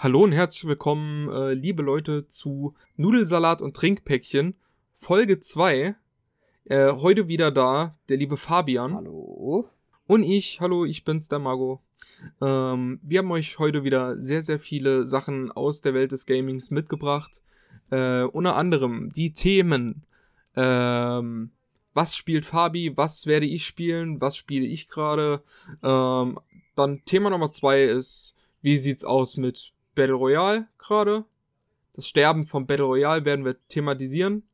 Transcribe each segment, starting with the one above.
Hallo und herzlich willkommen, äh, liebe Leute, zu Nudelsalat und Trinkpäckchen, Folge 2. Äh, heute wieder da, der liebe Fabian. Hallo. Und ich, hallo, ich bin's, der Mago. Ähm, wir haben euch heute wieder sehr, sehr viele Sachen aus der Welt des Gamings mitgebracht. Äh, unter anderem die Themen. Ähm, was spielt Fabi? Was werde ich spielen? Was spiele ich gerade? Ähm, dann Thema Nummer zwei ist, wie sieht's aus mit Battle Royale gerade. Das Sterben von Battle Royale werden wir thematisieren.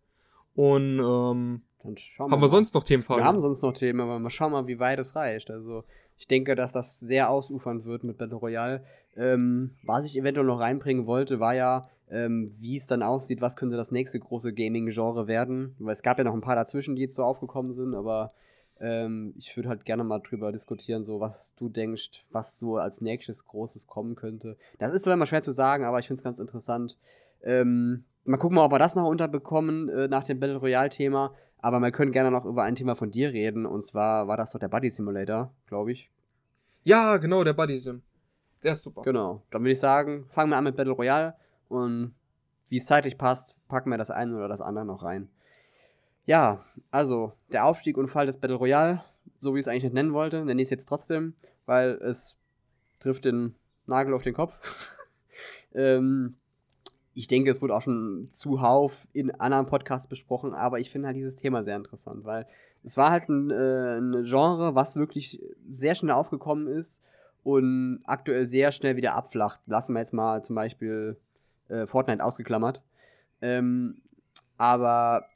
Und ähm, Dann schauen haben wir wir sonst noch Themen, Wir haben sonst noch Themen, aber mal schauen mal, wie weit es reicht. Also, ich denke, dass das sehr ausufernd wird mit Battle Royale. Ähm, was ich eventuell noch reinbringen wollte, war ja, ähm, wie es dann aussieht, was könnte das nächste große Gaming-Genre werden. Weil es gab ja noch ein paar dazwischen, die jetzt so aufgekommen sind, aber ähm, ich würde halt gerne mal drüber diskutieren, so was du denkst, was so als nächstes Großes kommen könnte. Das ist zwar immer schwer zu sagen, aber ich finde es ganz interessant. Ähm, mal gucken, ob wir das noch unterbekommen äh, nach dem Battle Royale-Thema. Aber wir können gerne noch über ein Thema von dir reden. Und zwar war das doch der Buddy Simulator, glaube ich. Ja, genau, der Buddy Sim. Der ist super. Genau. Dann würde ich sagen, fangen wir an mit Battle Royale. Und wie es zeitlich passt, packen wir das eine oder das andere noch rein. Ja, also der Aufstieg und Fall des Battle Royale, so wie ich es eigentlich nicht nennen wollte, nenne ich es jetzt trotzdem, weil es trifft den Nagel auf den Kopf. ähm, ich denke, es wurde auch schon zuhauf in anderen Podcasts besprochen, aber ich finde halt dieses Thema sehr interessant, weil es war halt ein, äh, ein Genre, was wirklich sehr schnell aufgekommen ist und aktuell sehr schnell wieder abflacht. Lassen wir jetzt mal zum Beispiel äh, Fortnite ausgeklammert. Ähm, aber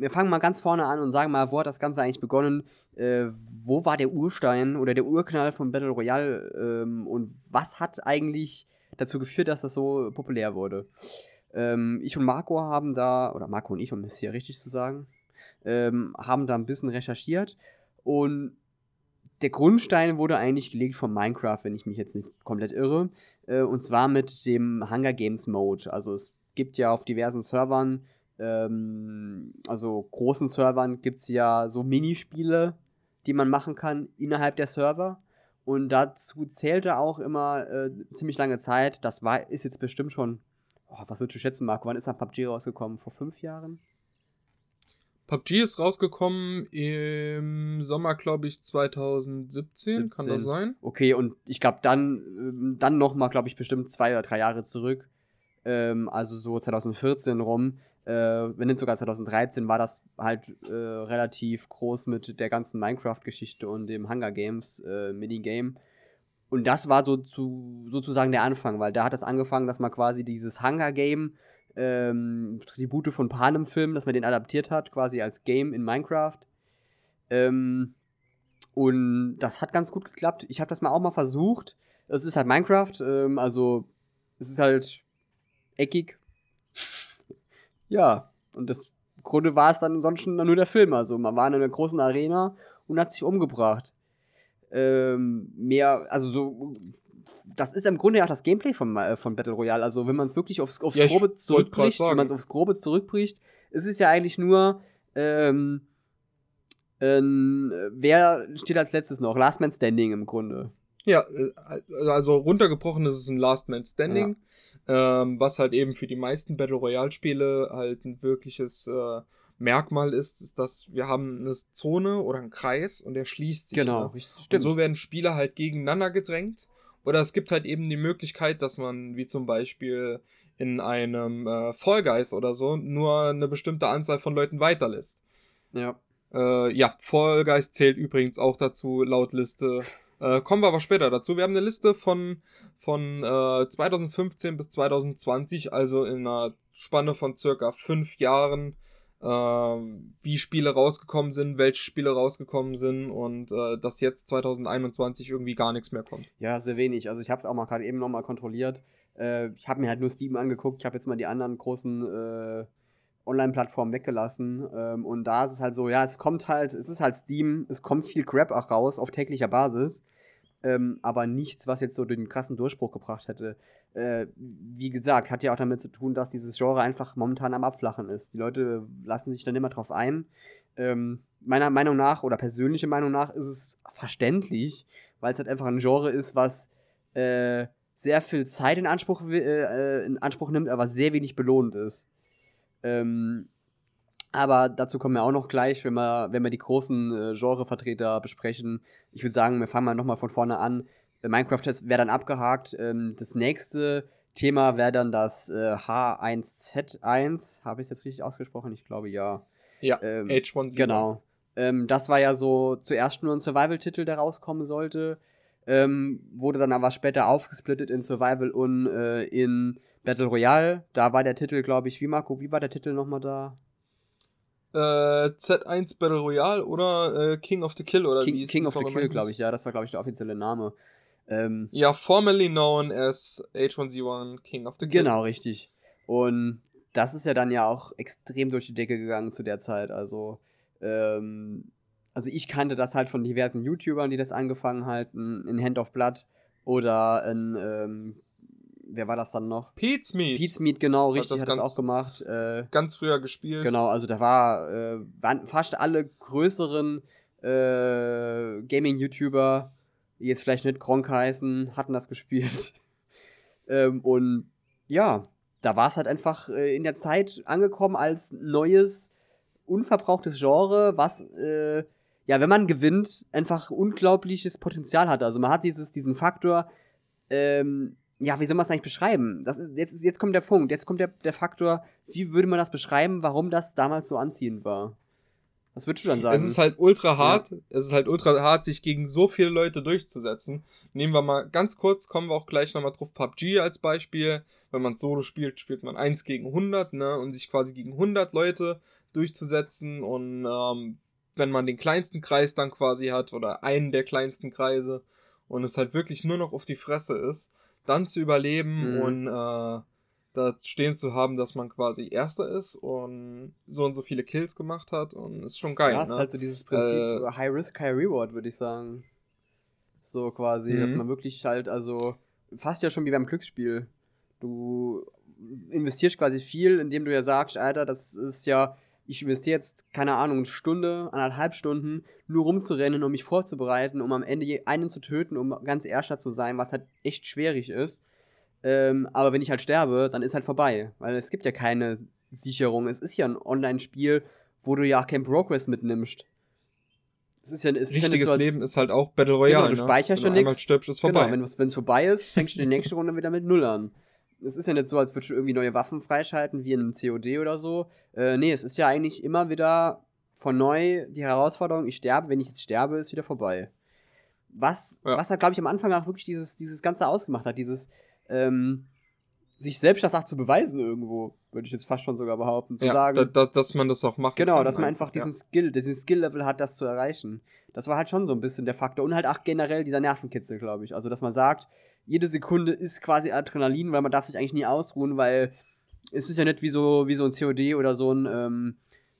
wir fangen mal ganz vorne an und sagen mal, wo hat das Ganze eigentlich begonnen? Äh, wo war der Urstein oder der Urknall von Battle Royale ähm, und was hat eigentlich dazu geführt, dass das so populär wurde? Ähm, ich und Marco haben da, oder Marco und ich, um es hier richtig zu sagen, ähm, haben da ein bisschen recherchiert und der Grundstein wurde eigentlich gelegt von Minecraft, wenn ich mich jetzt nicht komplett irre. Äh, und zwar mit dem Hunger Games Mode. Also es gibt ja auf diversen Servern, ähm, also großen Servern, gibt es ja so Minispiele, die man machen kann innerhalb der Server. Und dazu zählte auch immer äh, ziemlich lange Zeit. Das war, ist jetzt bestimmt schon, oh, was würdest du schätzen, Marco? Wann ist dann PUBG rausgekommen? Vor fünf Jahren? PUBG ist rausgekommen im Sommer, glaube ich, 2017. Kann 17. das sein? Okay, und ich glaube, dann, ähm, dann nochmal, glaube ich, bestimmt zwei oder drei Jahre zurück. Ähm, also so 2014 rum. Äh, wenn nicht sogar 2013 war das halt äh, relativ groß mit der ganzen Minecraft-Geschichte und dem Hunger Games äh, Minigame. Und das war so zu, sozusagen der Anfang, weil da hat es angefangen, dass man quasi dieses Hunger Game, ähm, Tribute von Panem Film, dass man den adaptiert hat, quasi als Game in Minecraft. Ähm, und das hat ganz gut geklappt. Ich habe das mal auch mal versucht. Es ist halt Minecraft, ähm, also es ist halt eckig. Ja, und das im Grunde war es dann ansonsten nur der Film. Also man war in einer großen Arena und hat sich umgebracht. Ähm, mehr, also so, das ist im Grunde ja auch das Gameplay von, äh, von Battle Royale. Also wenn man es wirklich aufs, aufs Ja, Grobe zurückbricht, wenn man es aufs Grobe zurückbricht, ist es ja eigentlich nur, ähm, ähm, wer steht als letztes noch? Last Man Standing im Grunde. Ja, äh, also runtergebrochen ist es ein Last Man Standing, ähm, was halt eben für die meisten Battle Royale Spiele halt ein wirkliches äh, Merkmal ist, ist, dass wir haben eine Zone oder einen Kreis und der schließt sich. Genau, Ne? richtig, Und stimmt. so werden Spieler halt gegeneinander gedrängt. Oder es gibt halt eben die Möglichkeit, dass man, wie zum Beispiel in einem äh, Fall Guys oder so, nur eine bestimmte Anzahl von Leuten weiterlässt. ja. Äh, ja, Fall Guys zählt übrigens auch dazu, laut Liste. Äh, kommen wir aber später dazu. Wir haben eine Liste von, von äh, 2015 bis 2020, also in einer Spanne von circa fünf Jahren, äh, wie Spiele rausgekommen sind, welche Spiele rausgekommen sind und äh, dass jetzt 2021 irgendwie gar nichts mehr kommt. Ja, sehr wenig. Also ich habe es auch mal gerade eben nochmal kontrolliert. Äh, ich habe mir halt nur Steam angeguckt. Ich habe jetzt mal die anderen großen äh, Online-Plattformen weggelassen. Ähm, und da ist es halt so, ja, es kommt halt, es ist halt Steam, es kommt viel Crap auch raus auf täglicher Basis. Ähm, aber nichts, was jetzt so den krassen Durchbruch gebracht hätte. Äh, wie gesagt, hat ja auch damit zu tun, dass dieses Genre einfach momentan am Abflachen ist. Die Leute lassen sich dann immer drauf ein. Ähm, meiner Meinung nach, oder persönliche Meinung nach, ist es verständlich, weil es halt einfach ein Genre ist, was äh, sehr viel Zeit in Anspruch, äh, in Anspruch nimmt, aber sehr wenig belohnt ist. Ähm, aber dazu kommen wir auch noch gleich, wenn wir, wenn wir die großen äh, Genrevertreter besprechen. Ich würde sagen, wir fangen mal nochmal von vorne an. Minecraft wäre dann abgehakt. Ähm, das nächste Thema wäre dann das äh, H1Z1. Habe ich es jetzt richtig ausgesprochen? Ich glaube ja. Ja, ähm, H1Z1. Genau. Ähm, das war ja so zuerst nur ein Survival-Titel, der rauskommen sollte. Ähm, wurde dann aber später aufgesplittet in Survival und äh, in Battle Royale. Da war der Titel, glaube ich, wie Marco, wie war der Titel nochmal da? Äh, Z1 Battle Royale oder äh, King of the Kill oder King, wie King of the Kill, glaube ich, ja, das war, glaube ich, der offizielle Name. Ähm, ja, formerly known as H1Z1 King of the Kill. Genau, richtig. Und das ist ja dann ja auch extrem durch die Decke gegangen zu der Zeit. Also, ähm, also ich kannte das halt von diversen YouTubern, die das angefangen halten, in Hand of Blood oder in, ähm, wer war das dann noch? Pete's Meat. Pete's Meat, genau, richtig, hat das, hat das auch gemacht. Äh, ganz früher gespielt. Genau, also da war, äh, waren fast alle größeren äh, Gaming-YouTuber, die jetzt vielleicht nicht Gronk heißen, hatten das gespielt. ähm, und ja, da war es halt einfach äh, in der Zeit angekommen als neues, unverbrauchtes Genre, was, äh, ja, wenn man gewinnt, einfach unglaubliches Potenzial hat. Also man hat dieses, diesen Faktor, ähm, ja, wie soll man es eigentlich beschreiben? Das ist, jetzt, jetzt kommt der Punkt, jetzt kommt der, der Faktor, wie würde man das beschreiben, warum das damals so anziehend war? Was würdest du dann sagen? Es ist halt ultra hart. Ja. Es ist halt ultra hart, sich gegen so viele Leute durchzusetzen. Nehmen wir mal ganz kurz, kommen wir auch gleich nochmal drauf. PUBG als Beispiel. Wenn man Solo spielt, spielt man 1 gegen 100, ne? Und sich quasi gegen 100 Leute durchzusetzen. Und ähm, wenn man den kleinsten Kreis dann quasi hat oder einen der kleinsten Kreise und es halt wirklich nur noch auf die Fresse ist, dann zu überleben mhm. und äh, da stehen zu haben, dass man quasi Erster ist und so und so viele Kills gemacht hat und ist schon geil. Ja, ne? ist halt so dieses Prinzip äh, High Risk, High Reward, würde ich sagen. So quasi, mhm. dass man wirklich halt, also fast ja schon wie beim Glücksspiel. Du investierst quasi viel, indem du ja sagst, Alter, das ist ja, ich investiere jetzt, keine Ahnung, eine Stunde, anderthalb Stunden, nur rumzurennen, um mich vorzubereiten, um am Ende einen zu töten, um ganz Erster zu sein, was halt echt schwierig ist. Ähm, aber wenn ich halt sterbe, dann ist halt vorbei. Weil es gibt ja keine Sicherung. Es ist ja ein Online-Spiel, wo du ja auch kein Progress mitnimmst. Es ist ja, es Richtiges ist ja so, Leben ist halt auch Battle Royale. Genau, du ne? speicherst ne? ja nichts. stirbst, ist vorbei. Genau, wenn es vorbei ist, fängst du die nächste Runde wieder mit Null an. Es ist ja nicht so, als würdest du irgendwie neue Waffen freischalten, wie in einem COD oder so. Äh, nee, es ist ja eigentlich immer wieder von neu die Herausforderung, ich sterbe, wenn ich jetzt sterbe, ist wieder vorbei. Was, ja. was halt, glaube ich, am Anfang auch wirklich dieses, dieses Ganze ausgemacht hat, dieses, ähm, sich selbst das auch zu beweisen irgendwo, würde ich jetzt fast schon sogar behaupten, zu ja, sagen. Da, da, dass man das auch macht. Genau, dass man einfach diesen ja. Skill, diesen Skill-Level hat, das zu erreichen. Das war halt schon so ein bisschen der Faktor. Und halt auch generell dieser Nervenkitzel, glaube ich. Also, dass man sagt, jede Sekunde ist quasi Adrenalin, weil man darf sich eigentlich nie ausruhen, weil es ist ja nicht wie so, wie so ein COD oder so ein ähm,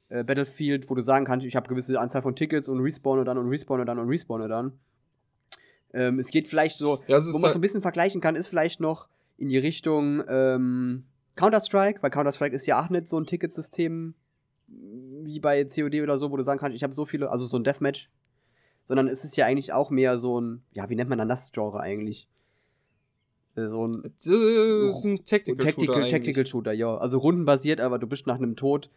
äh, Battlefield, wo du sagen kannst, ich habe gewisse Anzahl von Tickets und respawne dann und respawne dann und respawne dann. Ähm, es geht vielleicht so, ja, wo man halt so ein bisschen vergleichen kann, ist vielleicht noch in die Richtung ähm, Counter-Strike, weil Counter-Strike ist ja auch nicht so ein Ticketsystem wie bei COD oder so, wo du sagen kannst, ich habe so viele, also so ein Deathmatch, sondern es ist ja eigentlich auch mehr so ein, ja, wie nennt man dann das Genre eigentlich? Äh, so ein, das ist ein Tactical, Tactical Shooter. Tactical Shooter, ja. Also rundenbasiert, aber du bist nach einem Tod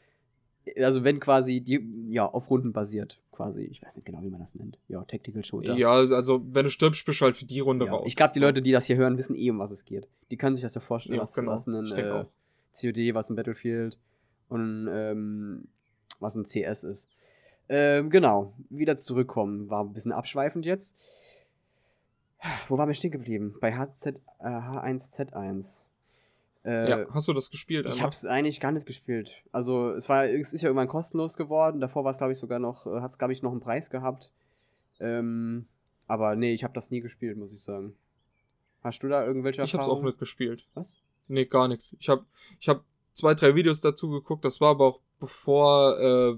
also wenn quasi die, ja, auf Runden basiert, quasi. Ich weiß nicht genau, wie man das nennt. Ja, Tactical Shooter. Ja, also wenn du stirbst, bist du halt für die Runde ja, raus. Ich glaube, die Leute, die das hier hören, wissen eh, um was es geht. Die können sich das ja vorstellen, ja, was, genau. was ein äh, COD, was ein Battlefield und ähm, was ein CS ist. Ähm, genau, wieder zurückkommen. War ein bisschen abschweifend jetzt. Wo waren wir stehen geblieben? Bei HZ, äh, H1Z1. Äh, ja, hast du das gespielt? Ich habe es eigentlich gar nicht gespielt. Also es war, es ist ja irgendwann kostenlos geworden. Davor war es, glaube ich, sogar noch, äh, hat es, glaube ich, noch einen Preis gehabt. Ähm, aber nee, ich habe das nie gespielt, muss ich sagen. Hast du da irgendwelche Ich habe es auch nicht gespielt. Was? Nee, gar nichts. Ich habe ich hab zwei, drei Videos dazu geguckt. Das war aber auch bevor, äh,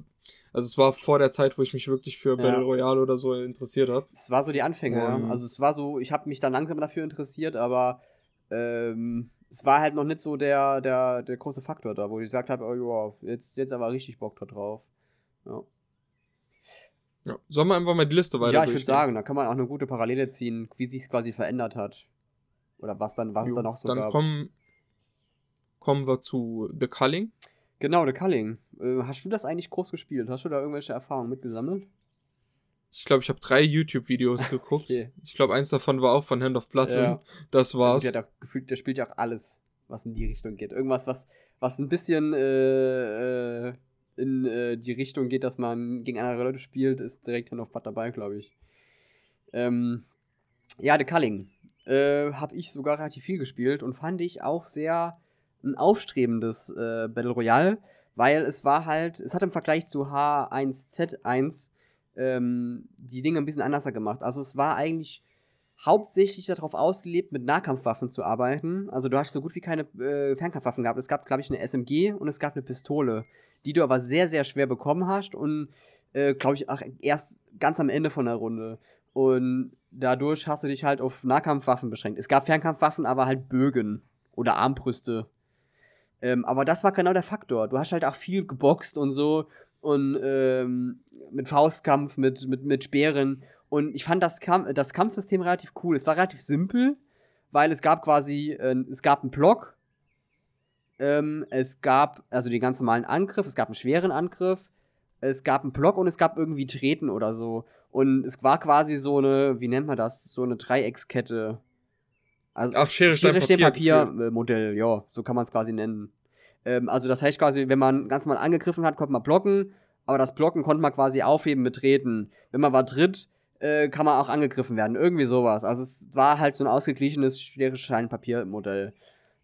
also es war vor der Zeit, wo ich mich wirklich für ja. Battle Royale oder so interessiert habe. Es war so die Anfänge. Um, also es war so, ich habe mich dann langsam dafür interessiert, aber ähm, es war halt noch nicht so der, der, der große Faktor da, wo ich gesagt habe, oh ja, jetzt, jetzt aber richtig Bock da drauf. Ja. Ja. Sollen wir einfach mal die Liste weiter Ja, ich würde sagen, da kann man auch eine gute Parallele ziehen, wie sich es quasi verändert hat. Oder was dann, was Jo, es dann auch so Dann gab. kommen, kommen wir zu The Culling. Genau, The Culling. Äh, hast du das eigentlich groß gespielt? Hast du da irgendwelche Erfahrungen mitgesammelt? Ich glaube, ich habe drei YouTube-Videos geguckt. Okay. Ich glaube, eins davon war auch von Hand of Blood Ja. das war's. Der, gefühlt, der spielt ja auch alles, was in die Richtung geht. Irgendwas, was, was ein bisschen äh, äh, in äh, die Richtung geht, dass man gegen andere Leute spielt, ist direkt Hand of Blood dabei, glaube ich. Ähm, ja, The Culling. Äh, habe ich sogar relativ viel gespielt und fand ich auch sehr ein aufstrebendes äh, Battle Royale, weil es war halt, es hat im Vergleich zu H1Z1 ähm, die Dinge ein bisschen anders gemacht. Also es war eigentlich hauptsächlich darauf ausgelebt, mit Nahkampfwaffen zu arbeiten. Also du hast so gut wie keine äh, Fernkampfwaffen gehabt. Es gab, glaube ich, eine SMG und es gab eine Pistole, die du aber sehr, sehr schwer bekommen hast und, äh, glaube ich, auch erst ganz am Ende von der Runde. Und dadurch hast du dich halt auf Nahkampfwaffen beschränkt. Es gab Fernkampfwaffen, aber halt Bögen oder Armbrüste. Ähm, aber das war genau der Faktor. Du hast halt auch viel geboxt und so und ähm, mit Faustkampf, mit, mit, mit Speeren. Und ich fand das, Kamp das Kampfsystem relativ cool. Es war relativ simpel, weil es gab quasi, äh, es gab einen Block, ähm, es gab also den ganz normalen Angriff, es gab einen schweren Angriff, es gab einen Block und es gab irgendwie Treten oder so. Und es war quasi so eine, wie nennt man das, so eine Dreieckskette. Also Ach, Schere, Stein, Stein, Papier. Papier äh, Modell, ja, so kann man es quasi nennen. Ähm, also das heißt quasi, wenn man ganz mal angegriffen hat, konnte man blocken, aber das Blocken konnte man quasi aufheben mit Treten. Wenn man war tritt, äh, kann man auch angegriffen werden. Irgendwie sowas. Also es war halt so ein ausgeglichenes Schere, Stein, Papier Modell.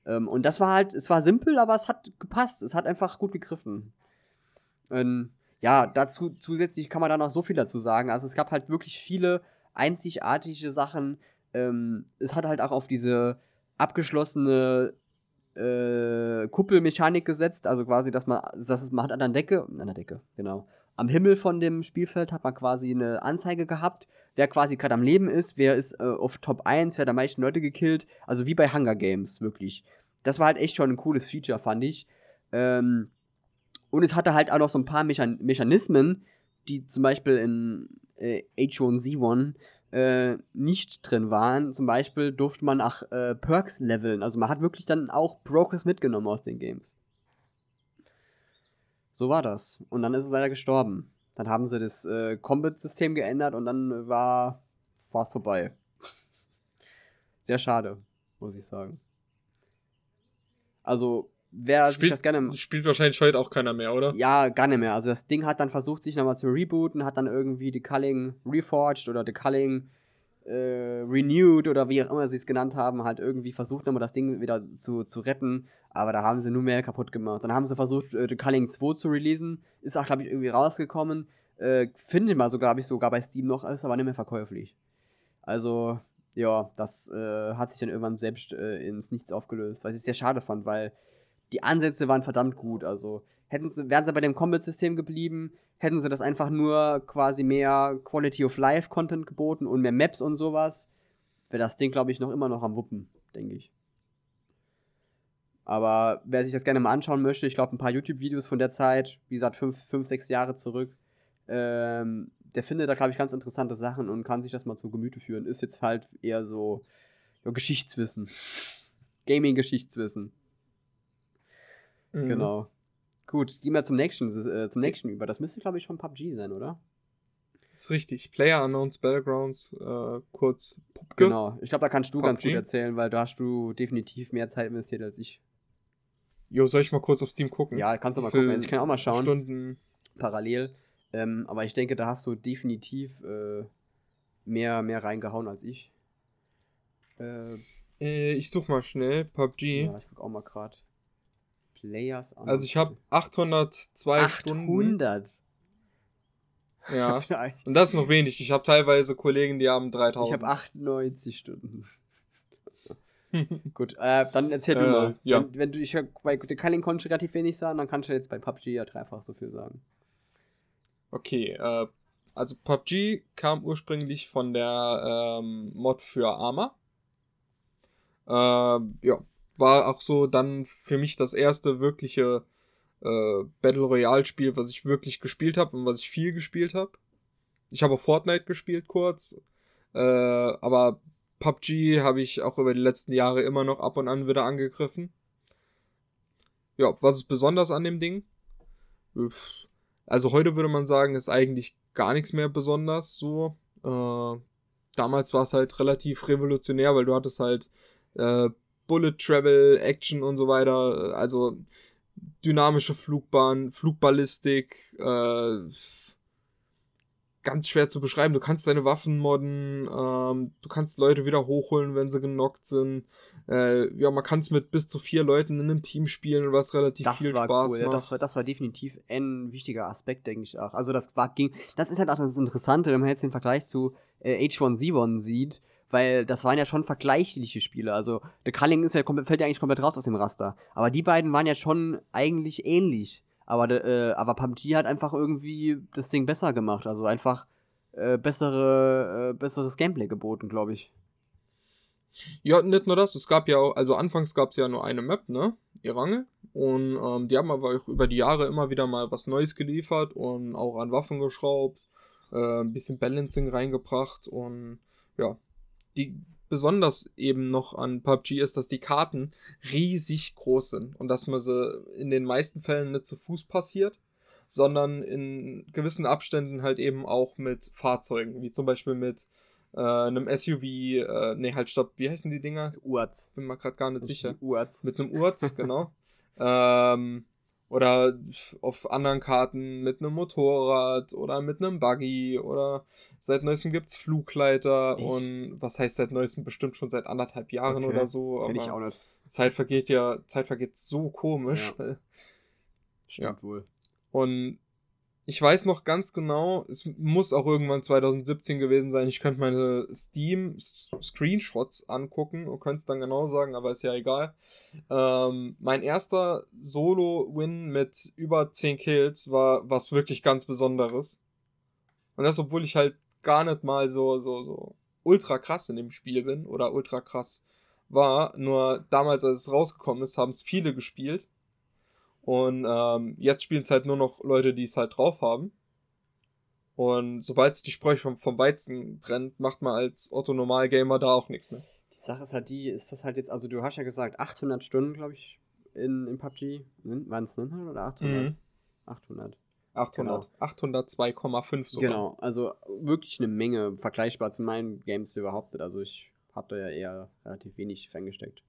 Ähm, und das war halt, es war simpel, aber es hat gepasst. Es hat einfach gut gegriffen. Ähm, ja, dazu zusätzlich kann man da noch so viel dazu sagen. Also es gab halt wirklich viele einzigartige Sachen. Ähm, es hat halt auch auf diese abgeschlossene äh, Kuppelmechanik gesetzt, also quasi, dass man, dass es, man hat an der Decke, an der Decke, genau. Am Himmel von dem Spielfeld hat man quasi eine Anzeige gehabt, wer quasi gerade am Leben ist, wer ist äh, auf Top 1, wer hat am meisten Leute gekillt, also wie bei Hunger Games, wirklich. Das war halt echt schon ein cooles Feature, fand ich. Ähm, und es hatte halt auch noch so ein paar Mechan Mechanismen, die zum Beispiel in äh, H1Z1 äh, nicht drin waren. Zum Beispiel durfte man auch äh, Perks leveln. Also man hat wirklich dann auch Progress mitgenommen aus den Games. So war das. Und dann ist es leider gestorben. Dann haben sie das äh, Combat-System geändert und dann war es vorbei. Sehr schade, muss ich sagen. Also, wer sich Spielt, das gerne spielt wahrscheinlich heute auch keiner mehr, oder? ja, gar nicht mehr. Also das Ding hat dann versucht, sich nochmal zu rebooten, hat dann irgendwie The Culling Reforged oder The Culling äh, Renewed oder wie auch immer sie es genannt haben, halt irgendwie versucht nochmal das Ding wieder zu, zu retten. Aber da haben sie nur mehr kaputt gemacht. Dann haben sie versucht, äh, The Culling 2 zu releasen. Ist auch, glaube ich, irgendwie rausgekommen. Äh, findet man so, glaube ich, sogar bei Steam noch, ist aber nicht mehr verkäuflich. Also, ja, das äh, hat sich dann irgendwann selbst äh, ins Nichts aufgelöst, was ich sehr schade fand, weil die Ansätze waren verdammt gut. Also hätten sie, wären sie bei dem Combat-System geblieben, hätten sie das einfach nur quasi mehr Quality of Life Content geboten und mehr Maps und sowas, wäre das Ding, glaube ich, noch immer noch am Wuppen, denke ich. Aber wer sich das gerne mal anschauen möchte, ich glaube, ein paar YouTube-Videos von der Zeit, wie gesagt, fünf, fünf sechs Jahre zurück, ähm, der findet da, glaube ich, ganz interessante Sachen und kann sich das mal zu Gemüte führen. Ist jetzt halt eher so ja, Geschichtswissen. Gaming-Geschichtswissen. Mhm. Genau. Gut, gehen wir zum nächsten, äh, zum nächsten über. Das müsste, glaube ich, schon PUBG sein, oder? Das ist richtig. Player Unknowns Battlegrounds, äh, kurz Pupke. Genau. Ich glaube, da kannst du ganz PUBG? gut erzählen, weil da hast du definitiv mehr Zeit investiert als ich. Jo, soll ich mal kurz auf Steam gucken? Ja, kannst du mal gucken. Also ich kann auch mal schauen, Stunden. parallel. Ähm, aber ich denke, da hast du definitiv äh, mehr, mehr reingehauen als ich. Äh, Äh, ich such mal schnell. PUBG. ja, ich guck auch mal gerade. Players Also ich habe 802 Stunden. 800. Ja. Ich habe Und das ist noch wenig. Ich habe teilweise Kollegen, die haben 3000. hab 98 Stunden. Gut, äh, dann erzähl du Äh, mal. ja. Wenn, wenn du, ich bei The Culling konnte ich relativ wenig sagen, dann kannst du jetzt bei PUBG ja dreifach so viel sagen. Okay, äh, also PUBG kam ursprünglich von der ähm, Mod für Arma. Äh, ja, war auch so dann für mich das erste wirkliche äh, Battle Royale Spiel, was ich wirklich gespielt habe und was ich viel gespielt habe. Ich habe Fortnite gespielt kurz, äh, aber PUBG habe ich auch über die letzten Jahre immer noch ab und an wieder angegriffen. Ja, was ist besonders an dem Ding? Also heute würde man sagen, ist eigentlich gar nichts mehr besonders so. Äh, damals war es halt relativ revolutionär, weil du hattest halt äh, Bullet Travel, Action und so weiter. Also dynamische Flugbahn, Flugballistik, äh, ganz schwer zu beschreiben. Du kannst deine Waffen modden, ähm, du kannst Leute wieder hochholen, wenn sie genockt sind. Äh, ja, man kann es mit bis zu vier Leuten in einem Team spielen, was relativ das viel war Spaß cool. macht. Ja, das, war, das war definitiv ein wichtiger Aspekt, denke ich auch. Also das war ging, das ist halt auch das Interessante, wenn man jetzt den Vergleich zu äh, H1Z1 sieht, weil das waren ja schon vergleichliche Spiele. Also der Culling ist ja komplett, fällt ja eigentlich komplett raus aus dem Raster. Aber die beiden waren ja schon eigentlich ähnlich. Aber, äh, aber PUBG hat einfach irgendwie das Ding besser gemacht. Also einfach äh, bessere, äh, besseres Gameplay geboten, glaube ich. Ja, nicht nur das, es gab ja auch, also anfangs gab es ja nur eine Map, ne? Irange. Und ähm, die haben aber auch über die Jahre immer wieder mal was Neues geliefert und auch an Waffen geschraubt, äh, ein bisschen Balancing reingebracht und ja, die besonders eben noch an PUBG ist, dass die Karten riesig groß sind und dass man sie in den meisten Fällen nicht zu Fuß passiert, sondern in gewissen Abständen halt eben auch mit Fahrzeugen, wie zum Beispiel mit äh, einem SUV, äh, nee, halt, stopp, wie heißen die Dinger? Urz. Bin mir gerade gar nicht sicher. Urz. Mit einem Urz, genau. ähm, oder auf anderen Karten mit einem Motorrad oder mit einem Buggy oder seit neuestem gibt's Flugleiter Echt? und was heißt seit neuestem bestimmt schon seit anderthalb Jahren Okay. oder so. Kenn ich Aber auch nicht. Zeit vergeht ja, Zeit vergeht so komisch. Stimmt wohl. Und ich weiß noch ganz genau, es muss auch irgendwann 2017 gewesen sein. Ich könnte meine Steam-Screenshots angucken und könnte es dann genau sagen, aber ist ja egal. Ähm, mein erster Solo-Win mit über 10 Kills war was wirklich ganz Besonderes. Und das, obwohl ich halt gar nicht mal so, so, so ultra krass in dem Spiel bin oder ultra krass war. Nur damals, als es rausgekommen ist, haben es viele gespielt. Und ähm, jetzt spielen es halt nur noch Leute, die es halt drauf haben. Und sobald sich die Sprüche vom, vom Weizen trennt, macht man als Otto-Normal-Gamer da auch nichts mehr. Die Sache ist halt die, ist das halt jetzt, also du hast ja gesagt, 800 Stunden, glaube ich, in, in PUBG. Waren es 900 oder 800? Mhm. 800. 800. 802,5 sogar. Genau, also wirklich eine Menge, vergleichbar zu meinen Games überhaupt nicht. Also ich habe da ja eher relativ wenig reingesteckt.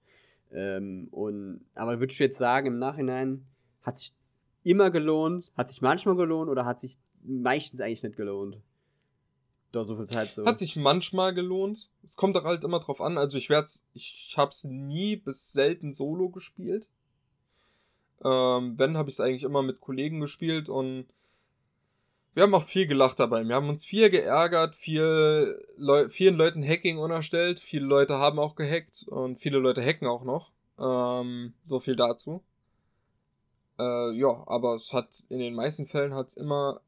Ähm, und, aber würdest du jetzt sagen, im Nachhinein hat sich immer gelohnt, hat sich manchmal gelohnt oder hat sich meistens eigentlich nicht gelohnt? Da so viel Zeit so. Hat sich manchmal gelohnt. Es kommt doch halt immer drauf an. Also ich werd's, ich hab's nie bis selten solo gespielt. Ähm, wenn, habe ich es eigentlich immer mit Kollegen gespielt und wir haben auch viel gelacht dabei. Wir haben uns viel geärgert, viel Leu vielen Leuten Hacking unerstellt. Viele Leute haben auch gehackt und viele Leute hacken auch noch. Ähm, so viel dazu. Äh, ja, aber es hat in den meisten Fällen hat's immer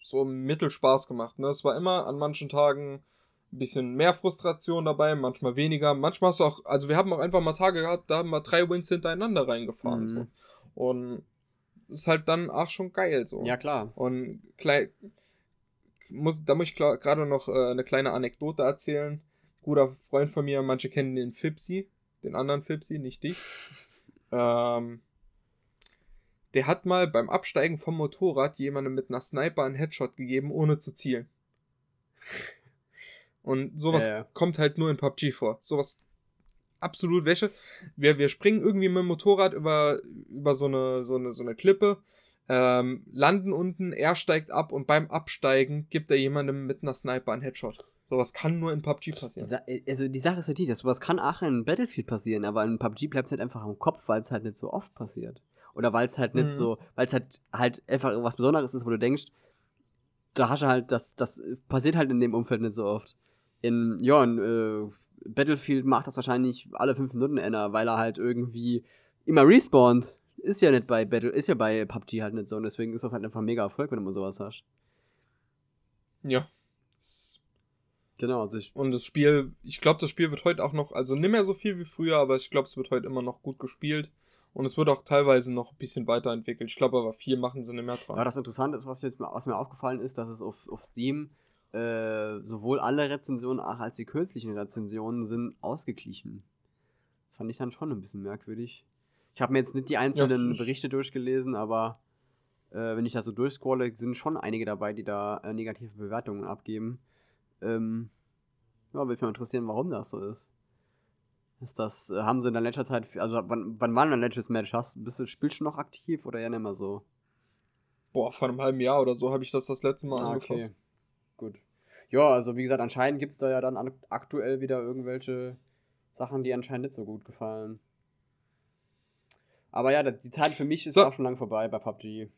so mittel Spaß gemacht. Ne? Es war immer an manchen Tagen ein bisschen mehr Frustration dabei, manchmal weniger. Manchmal hast du auch, also wir haben auch einfach mal Tage gehabt, da haben wir drei Wins hintereinander reingefahren. Mhm. So. Und ist halt dann auch schon geil so. ja, klar. Und klein, muss, da muss ich gerade noch äh, eine kleine Anekdote erzählen. Guter Freund von mir, manche kennen den Fipsi, den anderen Fipsi, nicht dich. Ähm, der hat mal beim Absteigen vom Motorrad jemandem mit einer Sniper einen Headshot gegeben, ohne zu zielen. Und sowas ja. kommt halt nur in PUBG vor. Sowas absolut Wäsche. Wir, wir springen irgendwie mit dem Motorrad über, über so, eine, so, eine, so eine Klippe, ähm, landen unten, er steigt ab und beim Absteigen gibt er jemandem mit einer Sniper einen Headshot. Sowas kann nur in PUBG passieren. Sa also die Sache ist ja die, dass sowas kann auch in Battlefield passieren, aber in PUBG bleibt es halt einfach im Kopf, weil es halt nicht so oft passiert. Oder weil es halt nicht Mhm. so, weil es halt halt einfach was Besonderes ist, wo du denkst, da hast du halt, das, das passiert halt in dem Umfeld nicht so oft. In, ja, in äh, Battlefield macht das wahrscheinlich alle fünf Minuten einer, weil er halt irgendwie immer respawnt. Ist ja nicht bei Battle, ist ja bei PUBG halt nicht so und deswegen ist das halt einfach ein mega Erfolg, wenn du mal sowas hast. Ja. Genau, also ich, Und das Spiel, ich glaube, das Spiel wird heute auch noch, also nicht mehr so viel wie früher, aber ich glaube, es wird heute immer noch gut gespielt. Und es wird auch teilweise noch ein bisschen weiterentwickelt. Ich glaube aber, viel machen sie nicht mehr dran. Ja, das Interessante ist, was, jetzt, was mir aufgefallen ist, dass es auf, auf Steam äh, sowohl alle Rezensionen auch als die kürzlichen Rezensionen sind ausgeglichen. Das fand ich dann schon ein bisschen merkwürdig. Ich habe mir jetzt nicht die einzelnen Ja. Berichte durchgelesen, aber äh, wenn ich da so durchscrolle, sind schon einige dabei, die da äh, negative Bewertungen abgeben. Ähm, ja, würde mich mal interessieren, warum das so ist. Ist das, äh, haben sie in der letzter Zeit, also wann, wann war denn dein letztes Match? Hast, bist du, spielst du noch aktiv oder ja nicht mehr so? Boah, vor einem halben Jahr oder so habe ich das das letzte Mal Ah, okay. angefasst. Gut. Ja, also wie gesagt, anscheinend gibt es da ja dann an, aktuell wieder irgendwelche Sachen, die anscheinend nicht so gut gefallen. Aber ja, die Zeit für mich ist So. auch schon lang vorbei bei PUBG.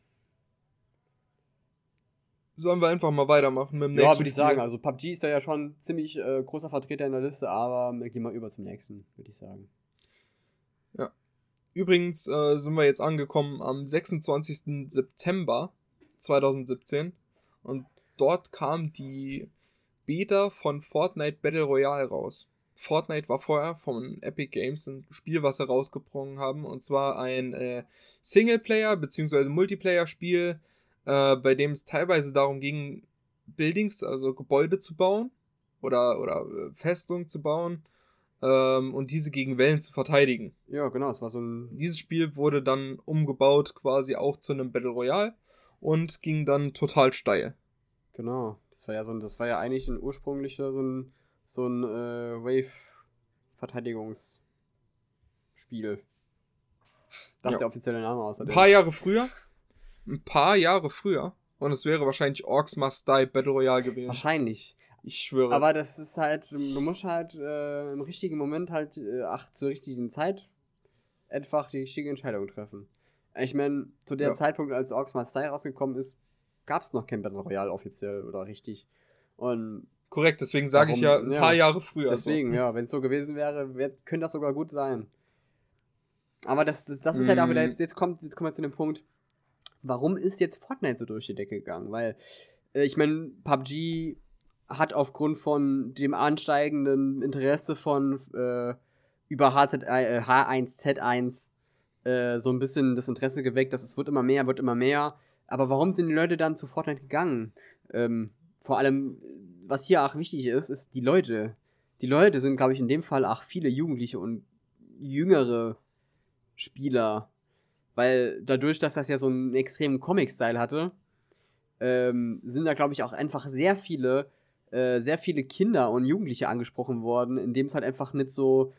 Sollen wir einfach mal weitermachen mit dem Ja, nächsten würde ich sagen. Also PUBG ist da ja schon ziemlich äh, großer Vertreter in der Liste, aber wir gehen mal über zum nächsten, würde ich sagen. Übrigens äh, sind wir jetzt angekommen am 26. September 2017 und dort kam die Beta von Fortnite Battle Royale raus. Fortnite war vorher von Epic Games ein Spiel, was sie rausgebracht haben, und zwar ein äh, Singleplayer- bzw. Multiplayer-Spiel, äh, bei dem es teilweise darum ging, Buildings, also Gebäude zu bauen oder, oder äh, Festungen zu bauen ähm, und diese gegen Wellen zu verteidigen. Ja, genau, es war so ein. Dieses Spiel wurde dann umgebaut quasi auch zu einem Battle Royale und ging dann total steil. Genau. Das war ja so ein, das war ja eigentlich ein ursprünglicher, so ein, so ein äh, Wave-Verteidigungsspiel. Das Ja. der offizielle Name Ein außerdem. paar Jahre früher, ein paar Jahre früher, und es wäre wahrscheinlich Orcs Must Die Battle Royale gewesen. Wahrscheinlich. Ich schwöre Aber das ist halt, du musst halt äh, im richtigen Moment halt, äh, ach, zur richtigen Zeit einfach die richtige Entscheidung treffen. Ich meine, zu dem Ja. Zeitpunkt, als Orcs Must Die rausgekommen ist, gab es noch kein Battle Royale offiziell oder richtig. Und Korrekt, deswegen sage ich ja ein Ja. paar Jahre früher. deswegen, so. ja, wenn es so gewesen wäre, wär, könnte das sogar gut sein. Aber das, das, das ist halt auch wieder, Mm. jetzt, jetzt, kommt, jetzt kommen wir zu dem Punkt, warum ist jetzt Fortnite so durch die Decke gegangen? Weil, äh, ich meine, PUBG hat aufgrund von dem ansteigenden Interesse von äh, über HZ, äh, H1Z1 äh, so ein bisschen das Interesse geweckt, dass es wird immer mehr, wird immer mehr. Aber warum sind die Leute dann zu Fortnite gegangen? Ähm, vor allem, was hier auch wichtig ist, ist die Leute. Die Leute sind, glaube ich, in dem Fall auch viele Jugendliche und jüngere Spieler. Weil dadurch, dass das ja so einen extremen Comic-Style hatte, ähm, sind da, glaube ich, auch einfach sehr viele, äh, sehr viele Kinder und Jugendliche angesprochen worden, indem es halt einfach nicht so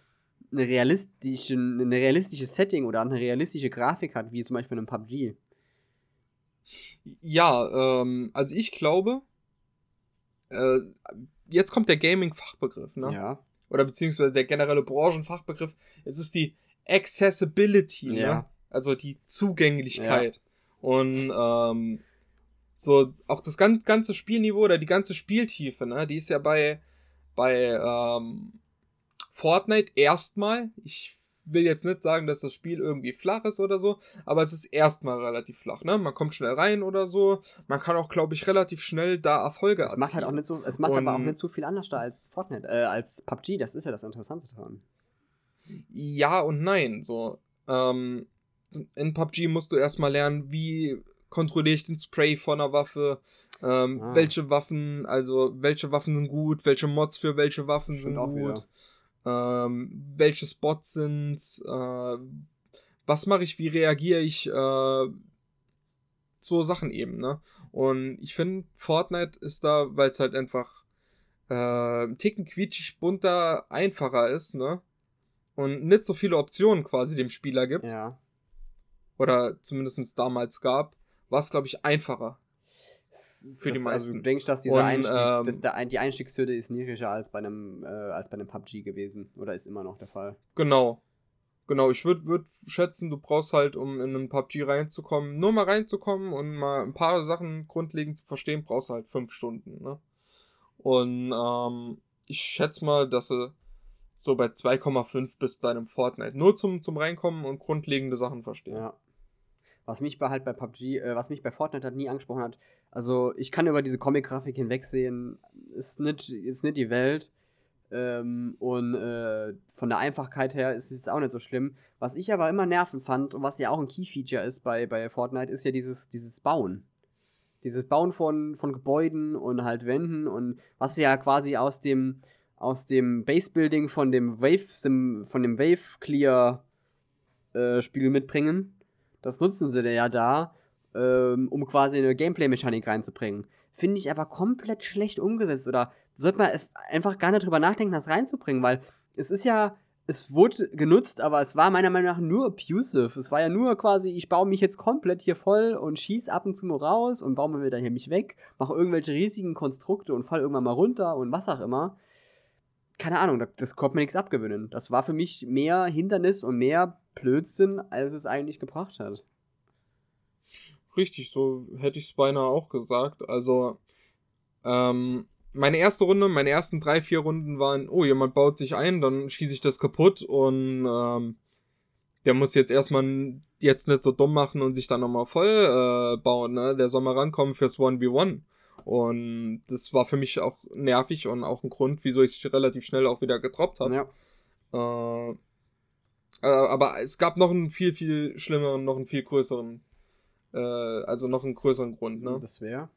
eine realistische, eine realistische Setting oder eine realistische Grafik hat, wie zum Beispiel in einem PUBG. Ja, ähm, also ich glaube, äh, jetzt kommt der Gaming-Fachbegriff, ne? Ja. Oder beziehungsweise der generelle Branchenfachbegriff. Es ist die Accessibility, ne? Ja. Also die Zugänglichkeit. Und ähm, so auch das gan ganze Spielniveau oder die ganze Spieltiefe, ne? Die ist ja bei, bei ähm, Fortnite erstmal, ich will jetzt nicht sagen, dass das Spiel irgendwie flach ist oder so, aber es ist erstmal relativ flach, ne? Man kommt schnell rein oder so. Man kann auch, glaube ich, relativ schnell da Erfolge Es macht halt auch erzielen. nicht so, es macht aber auch Und- nicht so viel anders da als Fortnite, äh, als PUBG, das ist ja das Interessante dran. Ja und nein. So, ähm, in PUBG musst du erstmal lernen, wie kontrolliere ich den Spray von einer Waffe, ähm, Ah. welche Waffen, also welche Waffen sind gut, welche Mods für welche Waffen Stimmt sind auch gut, ähm, welche Spots sind, äh, was mache ich, wie reagiere ich, äh, so Sachen eben, ne? Und ich finde, Fortnite ist da, weil es halt einfach äh, Ticken quietschig bunter, einfacher ist, ne? Und nicht so viele Optionen quasi dem Spieler gibt, Ja. Oder zumindest damals gab, war es, glaube ich, einfacher. Für die Also, meisten. du denkst, dass dieser Und, Einstieg, ähm, dass der, die Einstiegshürde ist niedriger als bei einem, äh, als bei einem PUBG gewesen. Oder ist immer noch der Fall. Genau. Genau, ich würde würd schätzen, du brauchst halt, um in einen PUBG reinzukommen, nur mal reinzukommen und mal ein paar Sachen grundlegend zu verstehen, brauchst du halt fünf Stunden, ne? Und ähm, ich schätze mal, dass du so bei 2,5 bist bei einem Fortnite. Nur zum, zum Reinkommen und grundlegende Sachen verstehen. Ja. Was mich bei halt bei PUBG, äh, was mich bei Fortnite halt nie angesprochen hat, also ich kann über diese Comic-Grafik hinwegsehen, ist nicht, ist nicht die Welt. Ähm, und äh, von der Einfachkeit her ist es auch nicht so schlimm. Was ich aber immer nerven fand und was ja auch ein Key-Feature ist bei, bei Fortnite, ist ja dieses, dieses Bauen. Dieses Bauen von, von Gebäuden und halt Wänden und was ja quasi aus dem, aus dem Base-Building von dem Wave, von dem Wave Clear äh, mitbringen. Das nutzen sie ja da, ähm, um quasi eine Gameplay-Mechanik reinzubringen. Finde ich aber komplett schlecht umgesetzt oder sollte man einfach gar nicht drüber nachdenken, das reinzubringen, weil es ist ja, es wurde genutzt, aber es war meiner Meinung nach nur abusive. Es war ja nur quasi, ich baue mich jetzt komplett hier voll und schieße ab und zu mal raus und baue mir wieder hier mich weg, mache irgendwelche riesigen Konstrukte und fall irgendwann mal runter und was auch immer. Keine Ahnung, das konnte mir nichts abgewinnen. Das war für mich mehr Hindernis und mehr Blödsinn, als es eigentlich gebracht hat. Richtig, so hätte ich es beinahe auch gesagt. Also, ähm, meine erste Runde, meine ersten drei, vier Runden waren, oh, jemand baut sich ein, dann schieße ich das kaputt und ähm, der muss jetzt erstmal jetzt nicht so dumm machen und sich dann nochmal voll äh, bauen, ne? Der soll mal rankommen fürs 1v1. Und das war für mich auch nervig und auch ein Grund, wieso ich es relativ schnell auch wieder getroppt habe. Ja. Äh, äh, aber es gab noch einen viel, viel schlimmeren, noch einen viel größeren, äh, also noch einen größeren Grund, ne? Das wäre?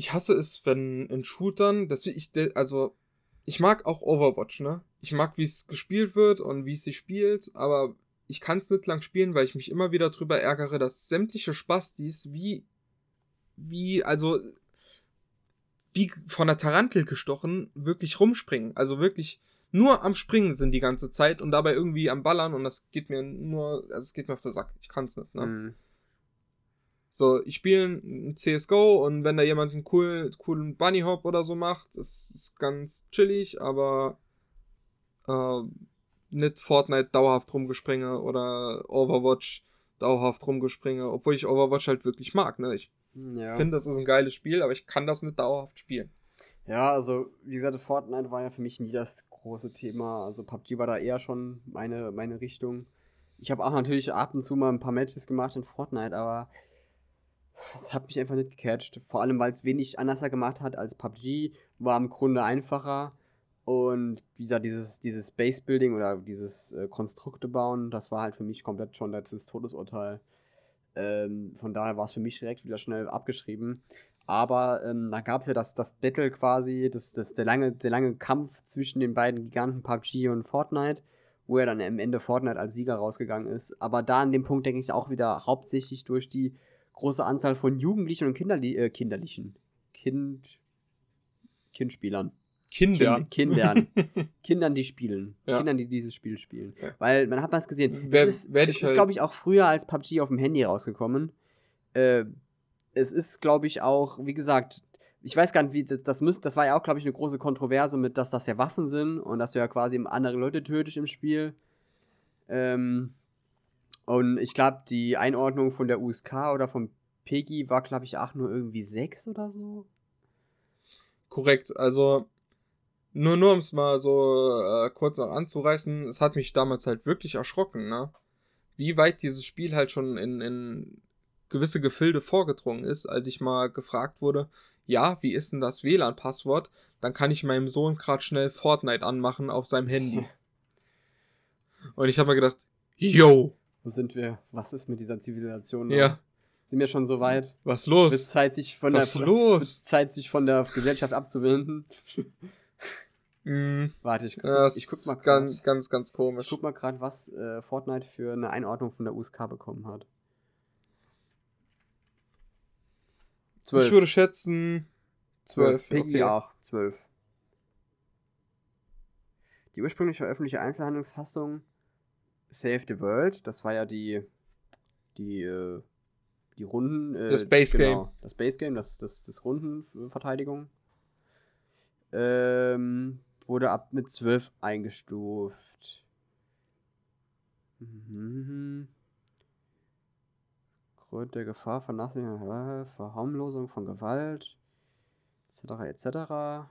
ich hasse es, wenn in Shootern, das ich, also, ich mag auch Overwatch, ne? Ich mag, wie es gespielt wird und wie es sich spielt, aber ich kann es nicht lang spielen, weil ich mich immer wieder drüber ärgere, dass sämtliche Spastis wie, wie, also, wie von der Tarantel gestochen, wirklich rumspringen. Also wirklich nur am Springen sind die ganze Zeit und dabei irgendwie am Ballern und das geht mir nur, also es geht mir auf den Sack. Ich kann es nicht, ne? Mhm. So, ich spiele ein CSGO und wenn da jemand einen coolen, coolen Bunny Hop oder so macht, ist ganz chillig, aber äh, nicht Fortnite dauerhaft rumgespringe oder Overwatch dauerhaft rumgespringe, obwohl ich Overwatch halt wirklich mag, ne? Ich ja. finde, das ist ein geiles Spiel, aber ich kann das nicht dauerhaft spielen. Ja, also wie gesagt, Fortnite war ja für mich nie das große Thema. Also PUBG war da eher schon meine, meine Richtung. Ich habe auch natürlich ab und zu mal ein paar Matches gemacht in Fortnite, aber das hat mich einfach nicht gecatcht. Vor allem, weil es wenig anders gemacht hat als PUBG. War im Grunde einfacher. Und wie gesagt, dieses, dieses Base-Building oder dieses äh, Konstrukte bauen, das war halt für mich komplett schon das Todesurteil. Ähm, von daher war es für mich direkt wieder schnell abgeschrieben. Aber ähm, da gab es ja das, das Battle quasi, das, das, der, lange, der lange Kampf zwischen den beiden Giganten PUBG und Fortnite, wo er dann am Ende Fortnite als Sieger rausgegangen ist. Aber da an dem Punkt denke ich auch wieder hauptsächlich durch die große Anzahl von Jugendlichen und Kinderli äh, Kinderlichen. Kind. Kindspielern. Kindern. Kind, Kindern. Kindern, die spielen. Ja. Kindern, die dieses Spiel spielen. Ja. Weil man hat mal gesehen. Wer, es ist, ist halt glaube ich, auch früher als PUBG auf dem Handy rausgekommen. Äh, es ist, glaube ich, auch, wie gesagt, ich weiß gar nicht, wie das, das müsste, das war ja auch, glaube ich, eine große Kontroverse mit, dass das ja Waffen sind und dass du ja quasi andere Leute tötest im Spiel. Ähm, und ich glaube, die Einordnung von der USK oder vom PEGI war, glaube ich, auch nur irgendwie 6 oder so. Korrekt, also nur, nur um es mal so äh, kurz noch anzureißen, es hat mich damals halt wirklich erschrocken, ne? Wie weit dieses Spiel halt schon in, in gewisse Gefilde vorgedrungen ist, als ich mal gefragt wurde, ja, wie ist denn das WLAN-Passwort? Dann kann ich meinem Sohn gerade schnell Fortnite anmachen auf seinem Handy. Und ich habe mir gedacht, yo, wo sind wir? Was ist mit dieser Zivilisation ja. los? Sind wir schon so weit? Was los? Wird Zeit, sich von Was der, los? Zeit, sich von der Gesellschaft abzuwenden. mm, Warte, ich, guck, ich guck mal grad, ganz, ganz, ganz komisch. Ich guck mal gerade, was äh, Fortnite für eine Einordnung von der USK bekommen hat. 12. Ich würde schätzen 12. 12. Okay. auch 12. Die ursprüngliche öffentliche Einzelhandelsfassung Save the World, das war ja die, die, äh, die Runden. Äh, das Base genau, Game. Das Base Game, das, das, das Rundenverteidigung. Ähm, wurde ab mit 12 eingestuft. Mhm. Grund der Gefahr, Vernachlässigung, Verharmlosung von Gewalt, etc. etc.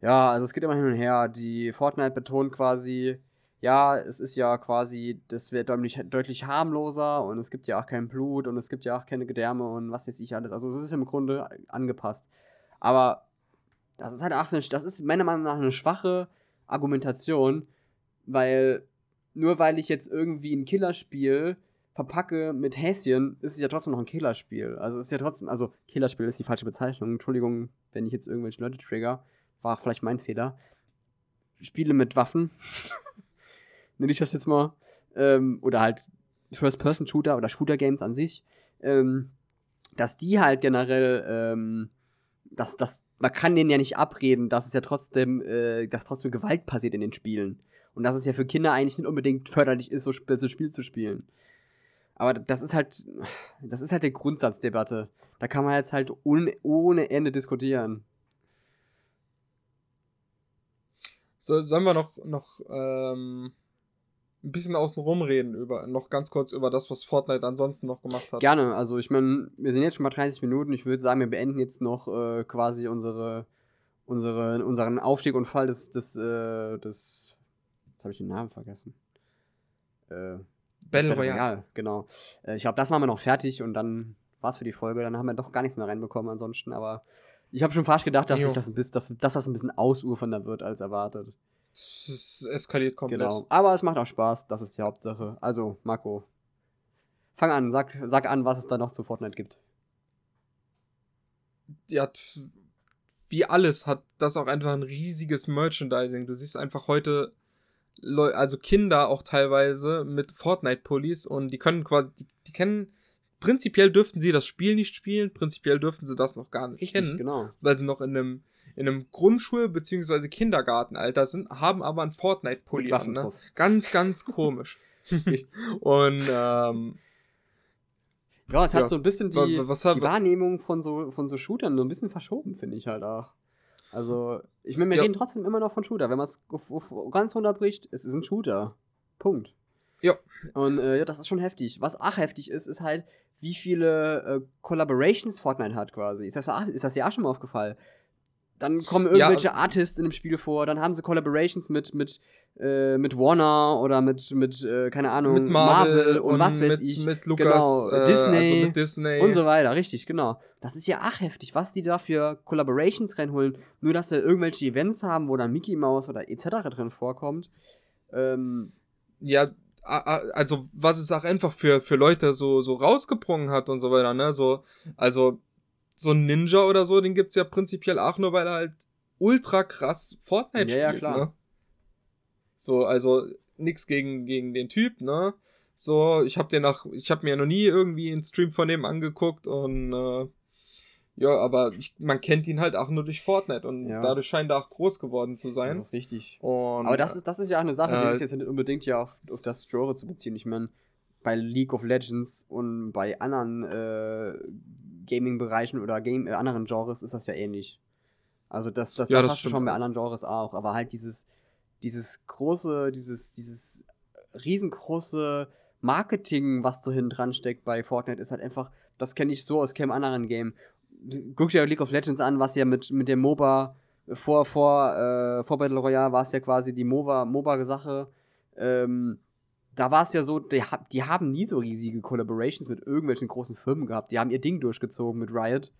Ja, also es geht immer hin und her. Die Fortnite betont quasi, ja, es ist ja quasi, das wird deutlich, deutlich harmloser und es gibt ja auch kein Blut und es gibt ja auch keine Gedärme und was weiß ich alles. Also es ist im Grunde angepasst. Aber das ist halt auch das ist meiner Meinung nach eine schwache Argumentation, weil nur weil ich jetzt irgendwie ein Killerspiel verpacke mit Häschen, ist es ja trotzdem noch ein Killerspiel. Also ist ja trotzdem, also Killerspiel ist die falsche Bezeichnung. Entschuldigung, wenn ich jetzt irgendwelche Leute trigger. War vielleicht mein Fehler. Spiele mit Waffen. Nenne ich das jetzt mal. Ähm, oder halt First-Person-Shooter oder Shooter-Games an sich. Ähm, dass die halt generell, ähm, dass, dass, man kann denen ja nicht abreden, dass es ja trotzdem, äh, dass trotzdem Gewalt passiert in den Spielen. Und dass es ja für Kinder eigentlich nicht unbedingt förderlich ist, so, so Spiel zu spielen. Aber das ist halt, das ist halt eine Grundsatzdebatte. Da kann man jetzt halt ohne, ohne Ende diskutieren. So, sollen wir noch, noch ähm, ein bisschen außenrum reden, über, noch ganz kurz über das, was Fortnite ansonsten noch gemacht hat? Gerne, also ich meine, wir sind jetzt schon mal 30 Minuten. Ich würde sagen, wir beenden jetzt noch äh, quasi unsere, unsere, unseren Aufstieg und Fall des, des, äh, des, jetzt habe ich den Namen vergessen. Äh, Battle Royale. Royale. Genau. Äh, ich glaube, das machen wir noch fertig und dann war's für die Folge. Dann haben wir doch gar nichts mehr reinbekommen ansonsten, aber ich habe schon fast gedacht, dass, ich das, ein bisschen, dass, dass das ein bisschen ausufernder wird als erwartet. Es eskaliert komplett. Genau. Aber es macht auch Spaß, das ist die Hauptsache. Also, Marco, fang an, sag, sag an, was es da noch zu Fortnite gibt. Ja, wie alles hat das auch einfach ein riesiges Merchandising. Du siehst einfach heute Leu also Kinder auch teilweise mit Fortnite-Pullis und die können quasi, die, die, kennen, prinzipiell dürften sie das Spiel nicht spielen, prinzipiell dürften sie das noch gar nicht Richtig, kennen, genau. weil sie noch in einem, in einem Grundschul- bzw. Kindergartenalter sind, haben aber ein Fortnite-Pulli an, ne? Ganz, ganz komisch. und, ähm, ja, es hat ja. so ein bisschen die, die Wahrnehmung von so, von so Shootern so ein bisschen verschoben, finde ich halt auch. Also, ich meine, wir ja. reden trotzdem immer noch von Shooter. Wenn man es ganz runterbricht, es ist ein Shooter. Punkt. Ja. Und äh, ja, das ist schon heftig. Was auch heftig ist, ist halt, wie viele äh, Collaborations Fortnite hat quasi. Ist das, ist das ja auch schon mal aufgefallen? Dann kommen irgendwelche ja. Artists in dem Spiel vor, dann haben sie Collaborations mit, mit, äh, mit Warner oder mit, mit äh, keine Ahnung, mit Marvel, Marvel und, und, was weiß mit, ich. Mit Lucas, genau, äh, Disney, also mit Disney und so weiter, richtig, genau. Das ist ja ach heftig, was die da für Collaborations reinholen. Nur, dass wir irgendwelche Events haben, wo dann Mickey Mouse oder etc. drin vorkommt. Ähm, ja, also was es auch einfach für, für Leute so, so rausgebrungen hat und so weiter, ne? So, also so ein Ninja oder so, den gibt's ja prinzipiell auch nur, weil er halt ultra krass Fortnite ja, spielt, ja, klar. ne? So, also nix gegen, gegen den Typ, ne? So, ich hab den nach, ich hab mir ja noch nie irgendwie einen Stream von dem angeguckt und äh, ja, aber ich, man kennt ihn halt auch nur durch Fortnite und ja. dadurch scheint er auch groß geworden zu sein. Das ist richtig. Und, aber das ist, das ist ja auch eine Sache, äh, die ist jetzt nicht unbedingt ja auf, auf das Genre zu beziehen. Ich meine, bei League of Legends und bei anderen äh, Gaming-Bereichen oder Game, äh, anderen Genres ist das ja ähnlich. Also das, das, ja, das, das hast du schon bei anderen Genres auch, aber halt dieses, dieses große, dieses, dieses riesengroße Marketing, was da hinten dran steckt bei Fortnite, ist halt einfach, das kenne ich so aus keinem anderen Game. Guck dir League of Legends an, was ja mit, mit dem MOBA vor, vor, äh, vor Battle Royale war es ja quasi die MOBA, MOBA-Sache. Ähm, da war es ja so, die, die, haben nie so riesige Collaborations mit irgendwelchen großen Firmen gehabt. Die haben ihr Ding durchgezogen mit Riot.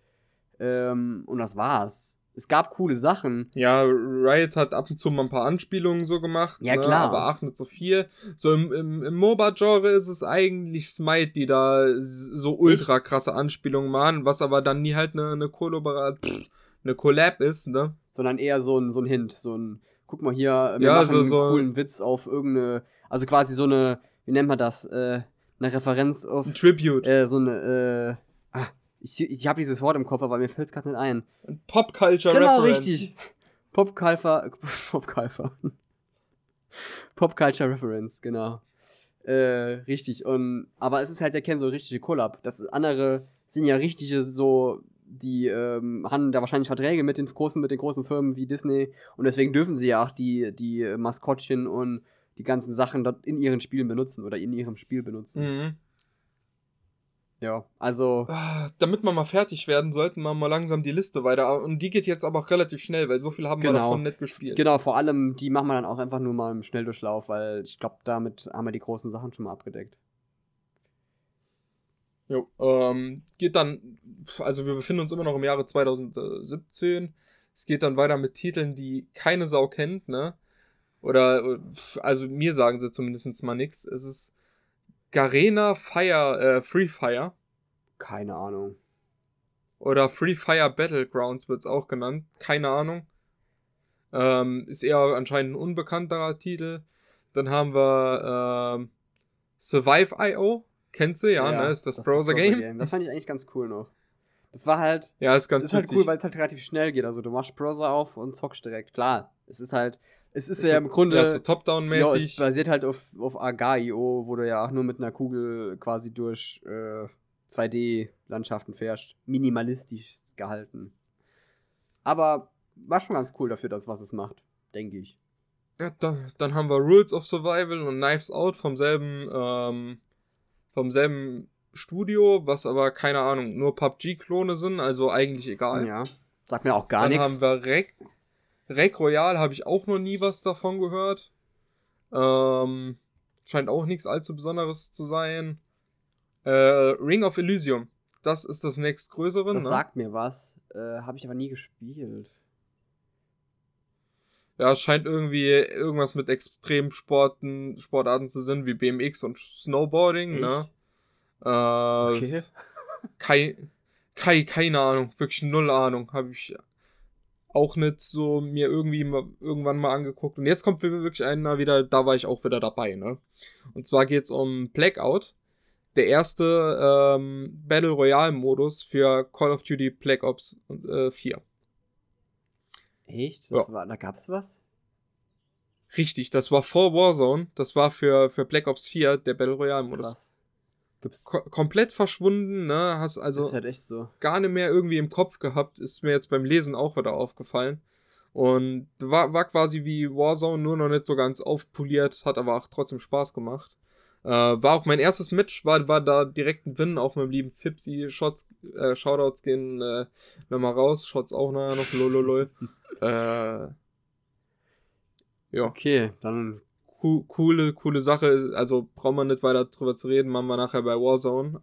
Ähm, und das war's. Es gab coole Sachen. Ja, Riot hat ab und zu mal ein paar Anspielungen so gemacht. Ja, ne? klar. Aber auch nicht so viel. So im, im, im MOBA-Genre ist es eigentlich Smite, die da so ultra krasse Anspielungen machen, was aber dann nie halt eine, eine, Kollabora eine Collab ist, ne? Sondern eher so ein, so ein Hint, so ein, guck mal hier, wir ja, machen so, einen so coolen Witz auf irgendeine also quasi so eine, wie nennt man das? Äh, eine Referenz auf. Ein Tribute. Äh, so eine, äh, ah, ich, ich habe dieses Wort im Kopf, aber mir fällt es gerade nicht ein. Ein Pop-Culture Genau, Reference. richtig. Pop-Culture, Pop-Culture. Pop-Culture Reference, genau. Äh, richtig. Und, aber es ist halt ja kein so richtige Collab. Das andere sind ja richtige so, die ähm, haben da wahrscheinlich Verträge mit den großen, mit den großen Firmen wie Disney und deswegen dürfen sie ja auch die, die Maskottchen und die ganzen Sachen dort in ihren Spielen benutzen oder in ihrem Spiel benutzen. Mhm. Ja, also. Ah, damit wir mal fertig werden, sollten wir mal langsam die Liste weiter. Und die geht jetzt aber auch relativ schnell, weil so viel haben genau. wir davon nicht gespielt. Genau, vor allem die machen wir dann auch einfach nur mal im Schnelldurchlauf, weil ich glaube, damit haben wir die großen Sachen schon mal abgedeckt. Jo, ähm, geht dann, also wir befinden uns immer noch im Jahre 2017. Es geht dann weiter mit Titeln, die keine Sau kennt, ne? Oder, also mir sagen sie zumindest mal nichts. Es ist Garena Fire, äh, Free Fire. Keine Ahnung. Oder Free Fire Battlegrounds wird es auch genannt. Keine Ahnung. Ähm, ist eher anscheinend ein unbekannterer Titel. Dann haben wir ähm, Survive.io. Kennst du? Ja, ja ne? Ist das, das Browser-Game. Browser das fand ich eigentlich ganz cool noch. Das war halt. Ja, ist ganz ist halt cool, weil es halt relativ schnell geht. Also du machst Browser auf und zockst direkt. Klar, es ist halt. Es ist, ist ja im Grunde. Ja, so Top-Down-mäßig. Es basiert halt auf, auf Agar.io, wo du ja auch nur mit einer Kugel quasi durch äh, 2D-Landschaften fährst. Minimalistisch gehalten. Aber war schon ganz cool dafür, das, was es macht, denke ich. Ja, dann, dann haben wir Rules of Survival und Knives Out vom selben, ähm, vom selben Studio, was aber, keine Ahnung, nur PUBG-Klone sind, also eigentlich egal. Ja, sagt mir auch gar nichts. Dann haben wir Rec, Rec Royale, habe ich auch noch nie was davon gehört. Ähm, scheint auch nichts allzu Besonderes zu sein. Äh, Ring of Elysium, das ist das nächstgrößere. Das ne? sagt mir was, äh, habe ich aber nie gespielt. Ja, scheint irgendwie irgendwas mit Extremsporten, Sportarten zu sein, wie BMX und Snowboarding, ne? Echt? ne? Äh, okay. Kein, kein, keine Ahnung, wirklich null Ahnung. Habe ich auch nicht so mir irgendwie mal, irgendwann mal angeguckt. Und jetzt kommt wirklich einer wieder, da war ich auch wieder dabei, ne? Und zwar geht's um Blackout. Der erste ähm, Battle Royale Modus für Call of Duty Black Ops äh, 4. Echt? Das ja. war, da gab's was? Richtig, das war vor Warzone. Das war für, für Black Ops 4 der Battle Royale Modus. Ko komplett verschwunden, ne? Hast also ist halt echt so. gar nicht mehr irgendwie im Kopf gehabt. Ist mir jetzt beim Lesen auch wieder aufgefallen. Und war, war quasi wie Warzone, nur noch nicht so ganz aufpoliert, hat aber auch trotzdem Spaß gemacht. Äh, war auch mein erstes Match, war, war da direkt ein Win, auch mit dem lieben Fipsy. Shots, äh, Shoutouts gehen äh, mal raus, Shots auch nachher noch, lololol. äh, ja. Okay, dann. Co coole, coole Sache. Also brauchen wir nicht weiter drüber zu reden. Machen wir nachher bei Warzone.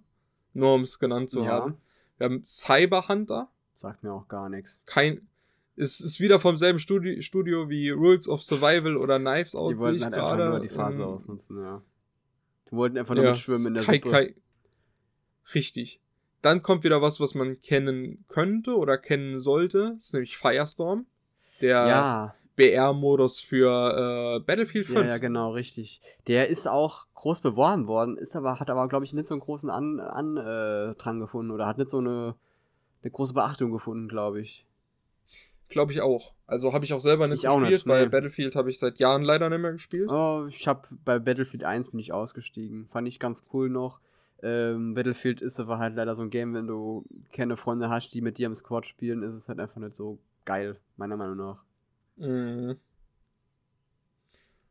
Nur um es genannt zu ja. haben. Wir haben Cyber Hunter. Sagt mir auch gar nichts. Kein. Es ist wieder vom selben Studi Studio wie Rules of Survival oder Knives Out. Die wollten halt einfach nur die Phase um, ausnutzen, ja. Die wollten einfach nur ja, schwimmen in der Kai, Suppe. Kai, richtig. Dann kommt wieder was, was man kennen könnte oder kennen sollte. Das ist nämlich Firestorm. Der ja. BR-Modus für äh, Battlefield 5. Ja, ja, genau, richtig. Der ist auch groß beworben worden, ist aber, hat aber, glaube ich, nicht so einen großen An, An äh, dran gefunden oder hat nicht so eine, eine große Beachtung gefunden, glaube ich. Glaube ich auch. Also habe ich auch selber nicht ich gespielt, nicht, weil nee. Battlefield habe ich seit Jahren leider nicht mehr gespielt. Oh, ich habe bei Battlefield 1 bin ich ausgestiegen. Fand ich ganz cool noch. Ähm, Battlefield ist aber halt leider so ein Game, wenn du keine Freunde hast, die mit dir im Squad spielen, ist es halt einfach nicht so geil, meiner Meinung nach. Mhm.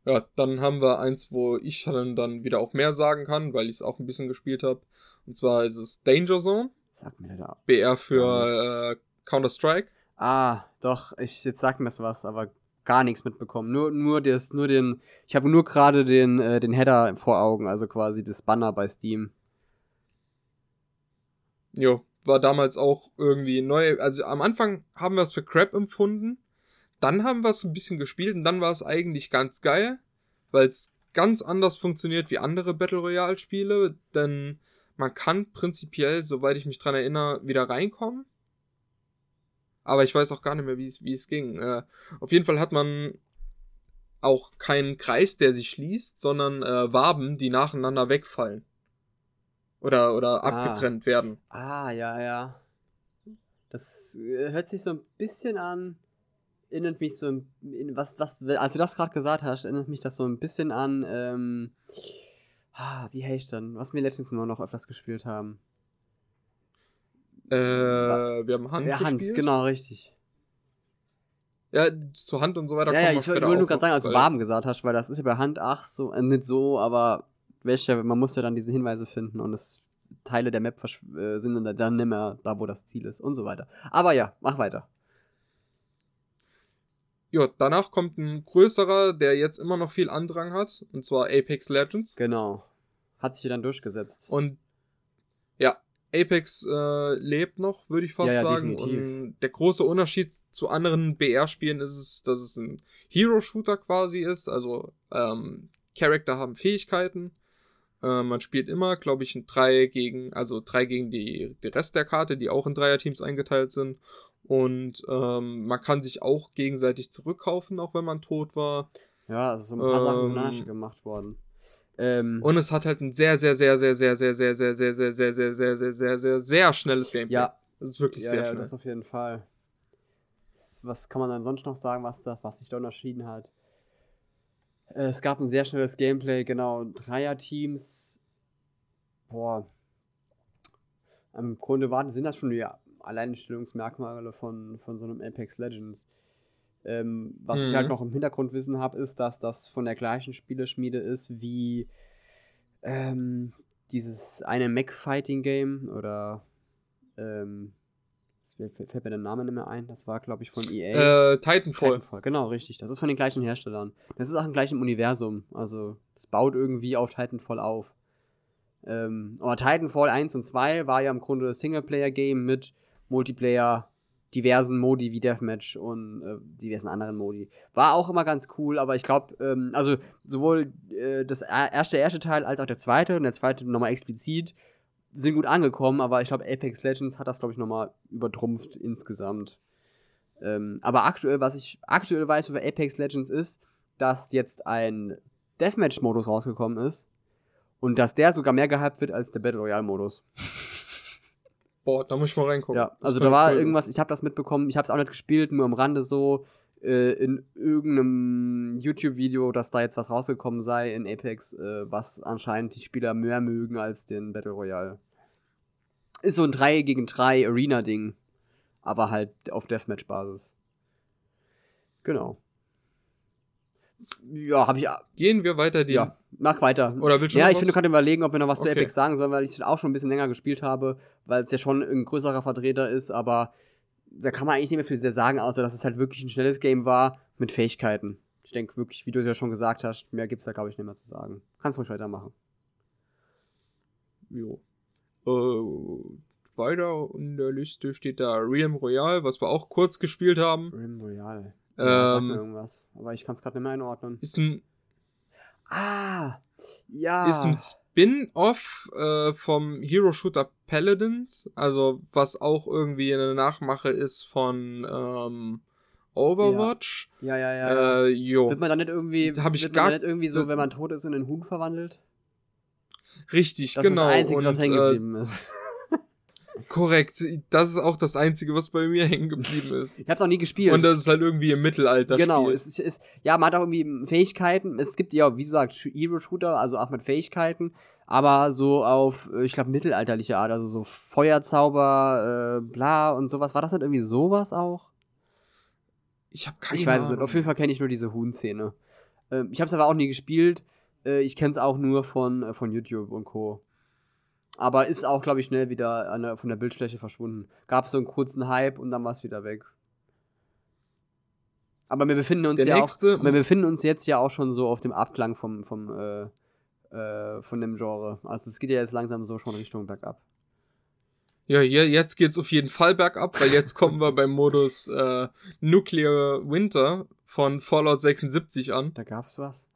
Ja, dann haben wir eins, wo ich dann, dann wieder auch mehr sagen kann, weil ich es auch ein bisschen gespielt habe. Und zwar ist es Danger Zone. Sag mir da. BR für äh, Counter-Strike. Ah, doch, ich, jetzt sag mir was, aber gar nichts mitbekommen. Nur, nur, das, nur den, ich habe nur gerade den, äh, den Header vor Augen, also quasi das Banner bei Steam. Jo, war damals auch irgendwie neu. Also am Anfang haben wir es für Crap empfunden. Dann haben wir es ein bisschen gespielt und dann war es eigentlich ganz geil, weil es ganz anders funktioniert wie andere Battle Royale Spiele, denn man kann prinzipiell, soweit ich mich dran erinnere, wieder reinkommen. Aber ich weiß auch gar nicht mehr, wie es ging. Äh, auf jeden Fall hat man auch keinen Kreis, der sich schließt, sondern äh, Waben, die nacheinander wegfallen. Oder, oder ah. abgetrennt werden. Ah, ja, ja. Das äh, hört sich so ein bisschen an erinnert mich so in, was, was, als du das gerade gesagt hast, erinnert mich das so ein bisschen an, ähm, ah, wie heißt dann, was wir letztens nur noch öfters gespielt haben. Äh, wir haben Hand ja, gespielt. Genau, richtig. Ja, zu Hand und so weiter. Ja, ja ich wollte nur gerade sagen, als du Waben gesagt hast, weil das ist ja bei Hand, ach so, äh, nicht so, aber welche, man muss ja dann diese Hinweise finden und es Teile der Map äh, sind dann, dann nicht mehr da, wo das Ziel ist und so weiter. Aber ja, mach weiter. Ja, danach kommt ein größerer, der jetzt immer noch viel Andrang hat, und zwar Apex Legends. Genau. Hat sich dann durchgesetzt. Und ja, Apex äh, lebt noch, würde ich fast Ja, ja, sagen. definitiv. Und der große Unterschied zu anderen BR-Spielen ist es, dass es ein Hero-Shooter quasi ist. Also ähm, Charakter haben Fähigkeiten. Äh, man spielt immer, glaube ich, ein 3 gegen, also drei gegen die, die Rest der Karte, die auch in Dreierteams eingeteilt sind. Und ähm, man kann sich auch gegenseitig zurückkaufen, auch wenn man tot war. Ja, also so ein paar Sachen sind Ähm, gemacht worden. Ähm, Und es hat halt ein sehr, sehr, sehr, sehr, sehr, sehr, sehr, sehr, sehr, sehr, sehr, sehr, sehr, sehr, sehr, sehr, sehr schnelles Gameplay. ja, Das ist wirklich ja, sehr ja, schnell. das auf jeden Fall. Was kann man dann sonst noch sagen, was, da, was sich da unterschieden hat? Äh, Es gab ein sehr schnelles Gameplay, genau. Dreier-Teams. Boah. Im Grunde waren, sind das schon die Alleinstellungsmerkmale von, von so einem Apex Legends. Ähm, was ich Mhm. halt noch im Hintergrundwissen habe, ist, dass das von der gleichen Spieleschmiede ist wie ähm, dieses eine Mech-Fighting-Game oder ähm, fällt mir der Name nicht mehr ein. Das war, glaube ich, von EA. Äh, Titanfall. Titanfall, genau, richtig. Das ist von den gleichen Herstellern. Das ist auch im gleichen Universum. Also, es baut irgendwie auf Titanfall auf. Ähm, aber Titanfall 1 und 2 war ja im Grunde ein Singleplayer-Game mit Multiplayer, diversen Modi wie Deathmatch und äh, diversen anderen Modi. War auch immer ganz cool, aber ich glaube, ähm, also sowohl äh, das er- erste, erste Teil als auch der zweite und der zweite nochmal explizit sind gut angekommen, aber ich glaube, Apex Legends hat das, glaube ich, nochmal übertrumpft insgesamt. Ähm, aber aktuell, was ich aktuell weiß über Apex Legends ist, dass jetzt ein Deathmatch-Modus rausgekommen ist und dass der sogar mehr gehypt wird als der Battle Royale-Modus. Boah, da muss ich mal reingucken. Ja, also da war cool. irgendwas, ich habe das mitbekommen, ich habe es auch nicht gespielt, nur am Rande so äh, in irgendeinem YouTube-Video, dass da jetzt was rausgekommen sei in Apex, äh, was anscheinend die Spieler mehr mögen als den Battle Royale. Ist so ein 3 gegen 3 Arena-Ding, aber halt auf Deathmatch-Basis. Genau. Ja, habe ich. Gehen wir weiter die. Ja, mach weiter. Oder willst du Ja, noch ich bin gerade überlegen, ob wir noch was zu Okay. Epic sagen sollen, weil ich es auch schon ein bisschen länger gespielt habe, weil es ja schon ein größerer Vertreter ist, aber da kann man eigentlich nicht mehr viel sehr sagen, außer dass es halt wirklich ein schnelles Game war mit Fähigkeiten. Ich denke wirklich, wie du es ja schon gesagt hast, mehr gibt es da, glaube ich, nicht mehr zu sagen. Kannst ruhig weitermachen. Jo. Äh, weiter in der Liste steht da Realm Royale, was wir auch kurz gespielt haben. Rim Royale. Ja, sag mir Ähm, irgendwas. Aber ich kann es gerade nicht mehr einordnen. ist ein, Ah! Ja! ist ein Spin-off äh, vom Hero Shooter Paladins, also was auch irgendwie eine Nachmache ist von ähm, Overwatch. ja, ja, ja. ja. Äh, jo. wird man dann nicht irgendwie, hab ich wird gar- man nicht irgendwie so, wenn man tot ist, in einen Huhn verwandelt? Richtig, Das genau. ist das Einzige, was hängen äh, geblieben ist. Korrekt. Das ist auch das Einzige, was bei mir hängen geblieben ist. Ich hab's auch nie gespielt. Und das ist halt irgendwie im Mittelalter. Genau, es ist, ist, ja, man hat auch irgendwie Fähigkeiten. Es gibt ja, wie gesagt, Hero-Shooter, also auch mit Fähigkeiten, aber so auf, ich glaube, mittelalterliche Art, also so Feuerzauber, äh, bla und sowas. War das nicht irgendwie sowas auch? Ich habe keine ich weiß es nicht. Auf jeden Fall kenne ich nur diese Huhn-Szene. Ähm, ich habe es aber auch nie gespielt. Äh, ich kenne es auch nur von, äh, von YouTube und Co. Aber ist auch, glaube ich, schnell wieder der, von der Bildfläche verschwunden. Gab so einen kurzen Hype und dann war es wieder weg. Aber wir befinden uns Der ja nächste- auch, wir befinden uns jetzt ja auch schon so auf dem Abklang vom, vom äh, äh, von dem Genre. Also es geht ja jetzt langsam so schon Richtung bergab. Ja, jetzt geht's auf jeden Fall bergab, weil jetzt kommen wir beim Modus äh, Nuclear Winter von Fallout 76 an. Da gab's was.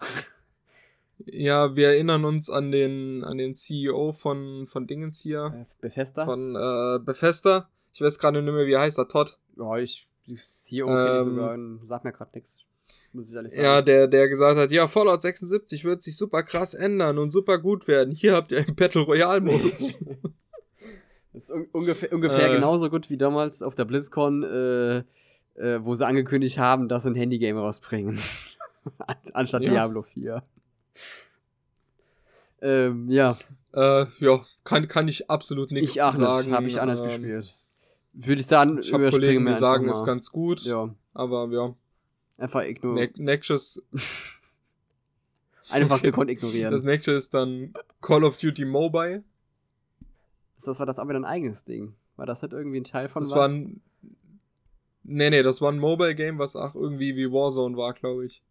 Ja, wir erinnern uns an den an den CEO von von Dingens hier, Äh, Bethesda? von äh, Bethesda. Ich weiß gerade nicht mehr, wie heißt er, Todd. ja, ich CEO kenn ich Ähm, sogar, und sag mir gerade nichts. Muss ich ehrlich sagen. Ja, der der gesagt hat, ja, Fallout 76 wird sich super krass ändern und super gut werden. Hier habt ihr einen Battle Royale Modus. Das ist un ungefähr, ungefähr Äh. genauso gut wie damals auf der BlizzCon, äh, äh, wo sie angekündigt haben, dass sie ein Handygame rausbringen. An- Anstatt Ja. Diablo 4. Ähm, ja, äh, ja, kann kann ich absolut nichts ich auch sagen. Habe ich nicht Ähm, gespielt. Würde ich sagen, Ich habe Kollegen, die sagen, ist ganz gut, Ja, aber ja, einfach ignorieren. ne Nexus, Einfach gekonnt ignorieren. das nächste ist dann Call of Duty Mobile. das war das aber ein eigenes Ding. War das nicht irgendwie ein Teil von Das was? war ein, nee, nee, das war ein Mobile Game, was auch irgendwie wie Warzone war, glaube ich.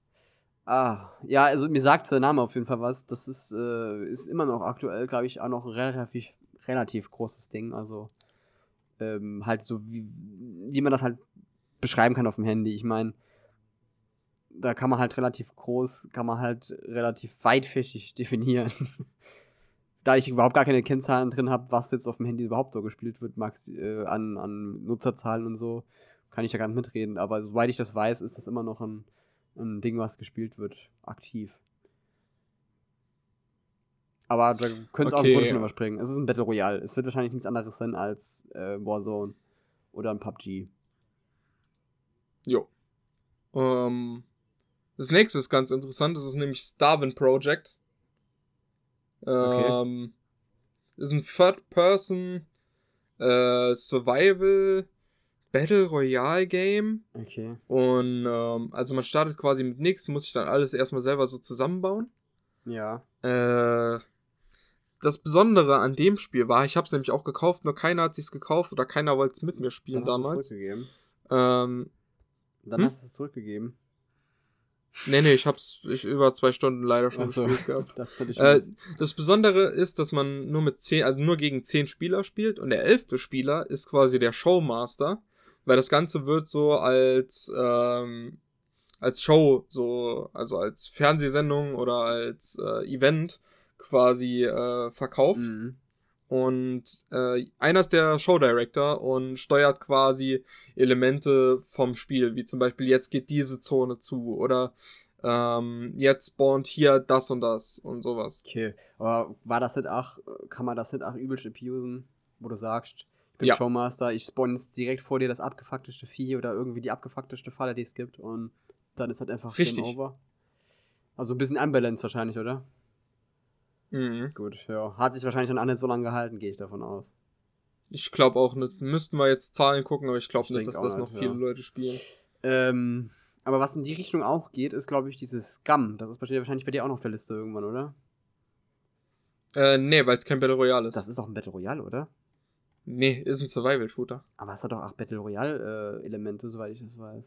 Ah, ja, also mir sagt der Name auf jeden Fall was. Das ist, äh, ist immer noch aktuell, glaube ich, auch noch relativ, relativ großes Ding. Also ähm, halt so, wie, wie man das halt beschreiben kann auf dem Handy. Ich meine, da kann man halt relativ groß, kann man halt relativ weitfächig definieren. da ich überhaupt gar keine Kennzahlen drin habe, was jetzt auf dem Handy überhaupt so gespielt wird, Max, äh, an, an Nutzerzahlen und so, kann ich ja gar nicht mitreden. Aber soweit ich das weiß, ist das immer noch ein, ein Ding, was gespielt wird, aktiv. Aber da können Sie okay. auch im Grunde schon überspringen. Es ist ein Battle Royale. Es wird wahrscheinlich nichts anderes sein als äh, Warzone oder ein PUBG. Jo. Ähm, das nächste ist ganz interessant. Das ist nämlich Starvin Project. Ähm, okay. Ist ein Third-Person äh, Survival Battle Royale Game. Okay. Und ähm, also man startet quasi mit nichts, muss sich dann alles erstmal selber so zusammenbauen. Ja. Äh, das Besondere an dem Spiel war, ich habe es nämlich auch gekauft, nur keiner hat sich's gekauft oder keiner wollte es mit mir spielen dann damals. Hast zurückgegeben. Ähm, dann hm? hast du es zurückgegeben. Nee, nee, ich hab's ich über zwei Stunden leider schon so, gespielt gehabt. Das, äh, das Besondere ist, dass man nur mit zehn, also nur gegen zehn Spieler spielt und der elfte Spieler ist quasi der Showmaster, weil das Ganze wird so als ähm, als Show, so also als Fernsehsendung oder als äh, Event quasi äh, verkauft. Mhm. Und äh, einer ist der Show Director und steuert quasi Elemente vom Spiel, wie zum Beispiel jetzt geht diese Zone zu oder ähm, jetzt spawnt hier das und das und sowas. Okay, aber war das nicht auch, kann man das nicht auch übelst abusen, wo du sagst, bin Ja. Showmaster, ich spawn jetzt direkt vor dir das abgefuckteste Vieh oder irgendwie die abgefuckteste Falle, die es gibt und dann ist halt einfach Richtig. Game Over. Also ein bisschen Unbalance wahrscheinlich, oder? Mhm. Gut, ja. Hat sich wahrscheinlich dann auch nicht so lange gehalten, gehe ich davon aus. Ich glaube auch nicht. Müssten wir jetzt Zahlen gucken, aber ich glaube Ich nicht, dass das nicht, noch viele ja. Leute spielen. Ähm, aber was in die Richtung auch geht, ist, glaube ich, dieses Scum. Das ist wahrscheinlich bei dir auch noch auf der Liste irgendwann, oder? Äh, nee, weil es kein Battle Royale ist. Das ist auch ein Battle Royale, oder? Nee, ist ein Survival-Shooter. Aber es hat doch auch Battle Royale-Elemente, soweit ich das weiß.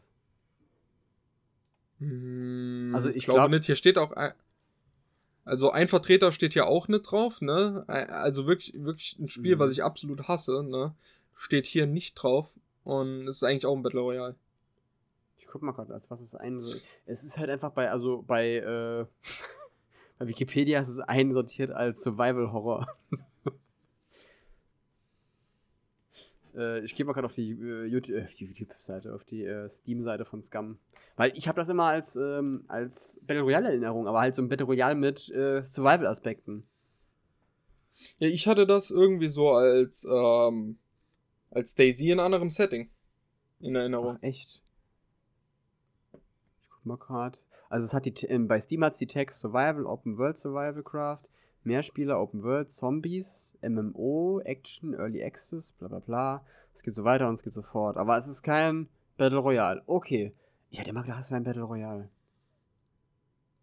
Hm, Also ich glaube glaub- nicht. Hier steht auch. ein- Also ein Vertreter steht hier auch nicht drauf, ne? Also wirklich, wirklich ein Spiel, Mhm. was ich absolut hasse, ne? Steht hier nicht drauf. Und es ist eigentlich auch ein Battle Royale. Ich guck mal gerade, als was es ein. Es ist halt einfach bei, also bei, äh, bei Wikipedia ist es einsortiert als Survival Horror. Äh, ich gehe mal gerade auf die äh, äh, YouTube-Seite, auf die äh, Steam-Seite von Scum. Weil ich habe das immer als, ähm, als Battle Royale-Erinnerung, aber halt so ein Battle Royale mit äh, Survival-Aspekten. Ja, ich hatte das irgendwie so als, ähm, als Daisy in anderem Setting. In Erinnerung. Ach, echt? Ich guck mal gerade. Also es hat die, ähm, bei Steam hat es die Tags Survival, Open World Survival Craft, Mehrspieler, Open World, Zombies, MMO, Action, Early Access, bla bla bla. Es geht so weiter und es geht so fort. Aber es ist kein Battle Royale. Okay. Ich hätte immer gedacht, es wäre ein Battle Royale.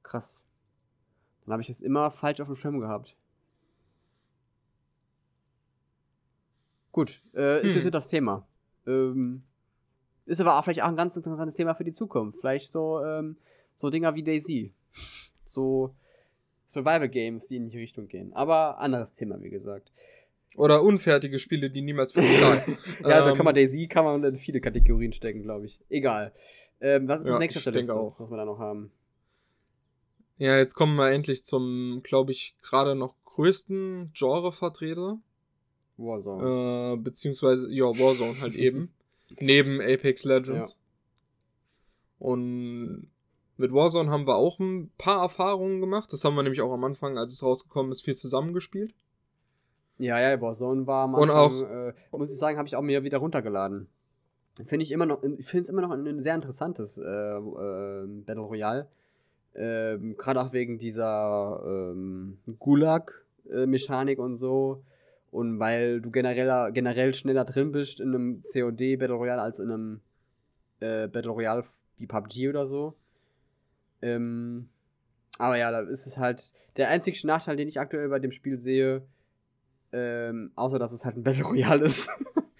Krass. Dann habe ich es immer falsch auf dem Schirm gehabt. Gut, äh, ist Hm. jetzt nicht das Thema. Ähm, ist aber auch vielleicht auch ein ganz interessantes Thema für die Zukunft. Vielleicht so, ähm, so Dinger wie Daisy. So Survival Games, die in die Richtung gehen. Aber anderes Thema, wie gesagt. Oder unfertige Spiele, die niemals verkaufen. Ja, da Ähm, kann man Daisy kann man in viele Kategorien stecken, glaube ich. Egal. Ähm, was ist Ja, das nächste auch. was wir da noch haben? Ja, jetzt kommen wir endlich zum, glaube ich, gerade noch größten Genre-Vertreter. Warzone. Äh, beziehungsweise, ja, Warzone halt eben. Neben Apex Legends. Und mit Warzone haben wir auch ein paar Erfahrungen gemacht. Das haben wir nämlich auch am Anfang, als es rausgekommen ist, viel zusammengespielt. Ja, ja, Warzone war am Und Anfang, äh, muss ich sagen, habe ich auch mir wieder runtergeladen. Finde ich immer noch, ich finde es immer noch ein, ein sehr interessantes äh, äh, Battle Royale. Ähm, Gerade auch wegen dieser ähm, Gulag-Mechanik und so. Und weil du generell, generell schneller drin bist in einem COD Battle Royale als in einem äh, Battle Royale wie PUBG oder so. Ähm, aber ja, da ist es halt der einzige Nachteil, den ich aktuell bei dem Spiel sehe, ähm, außer dass es halt ein Battle Royale ist,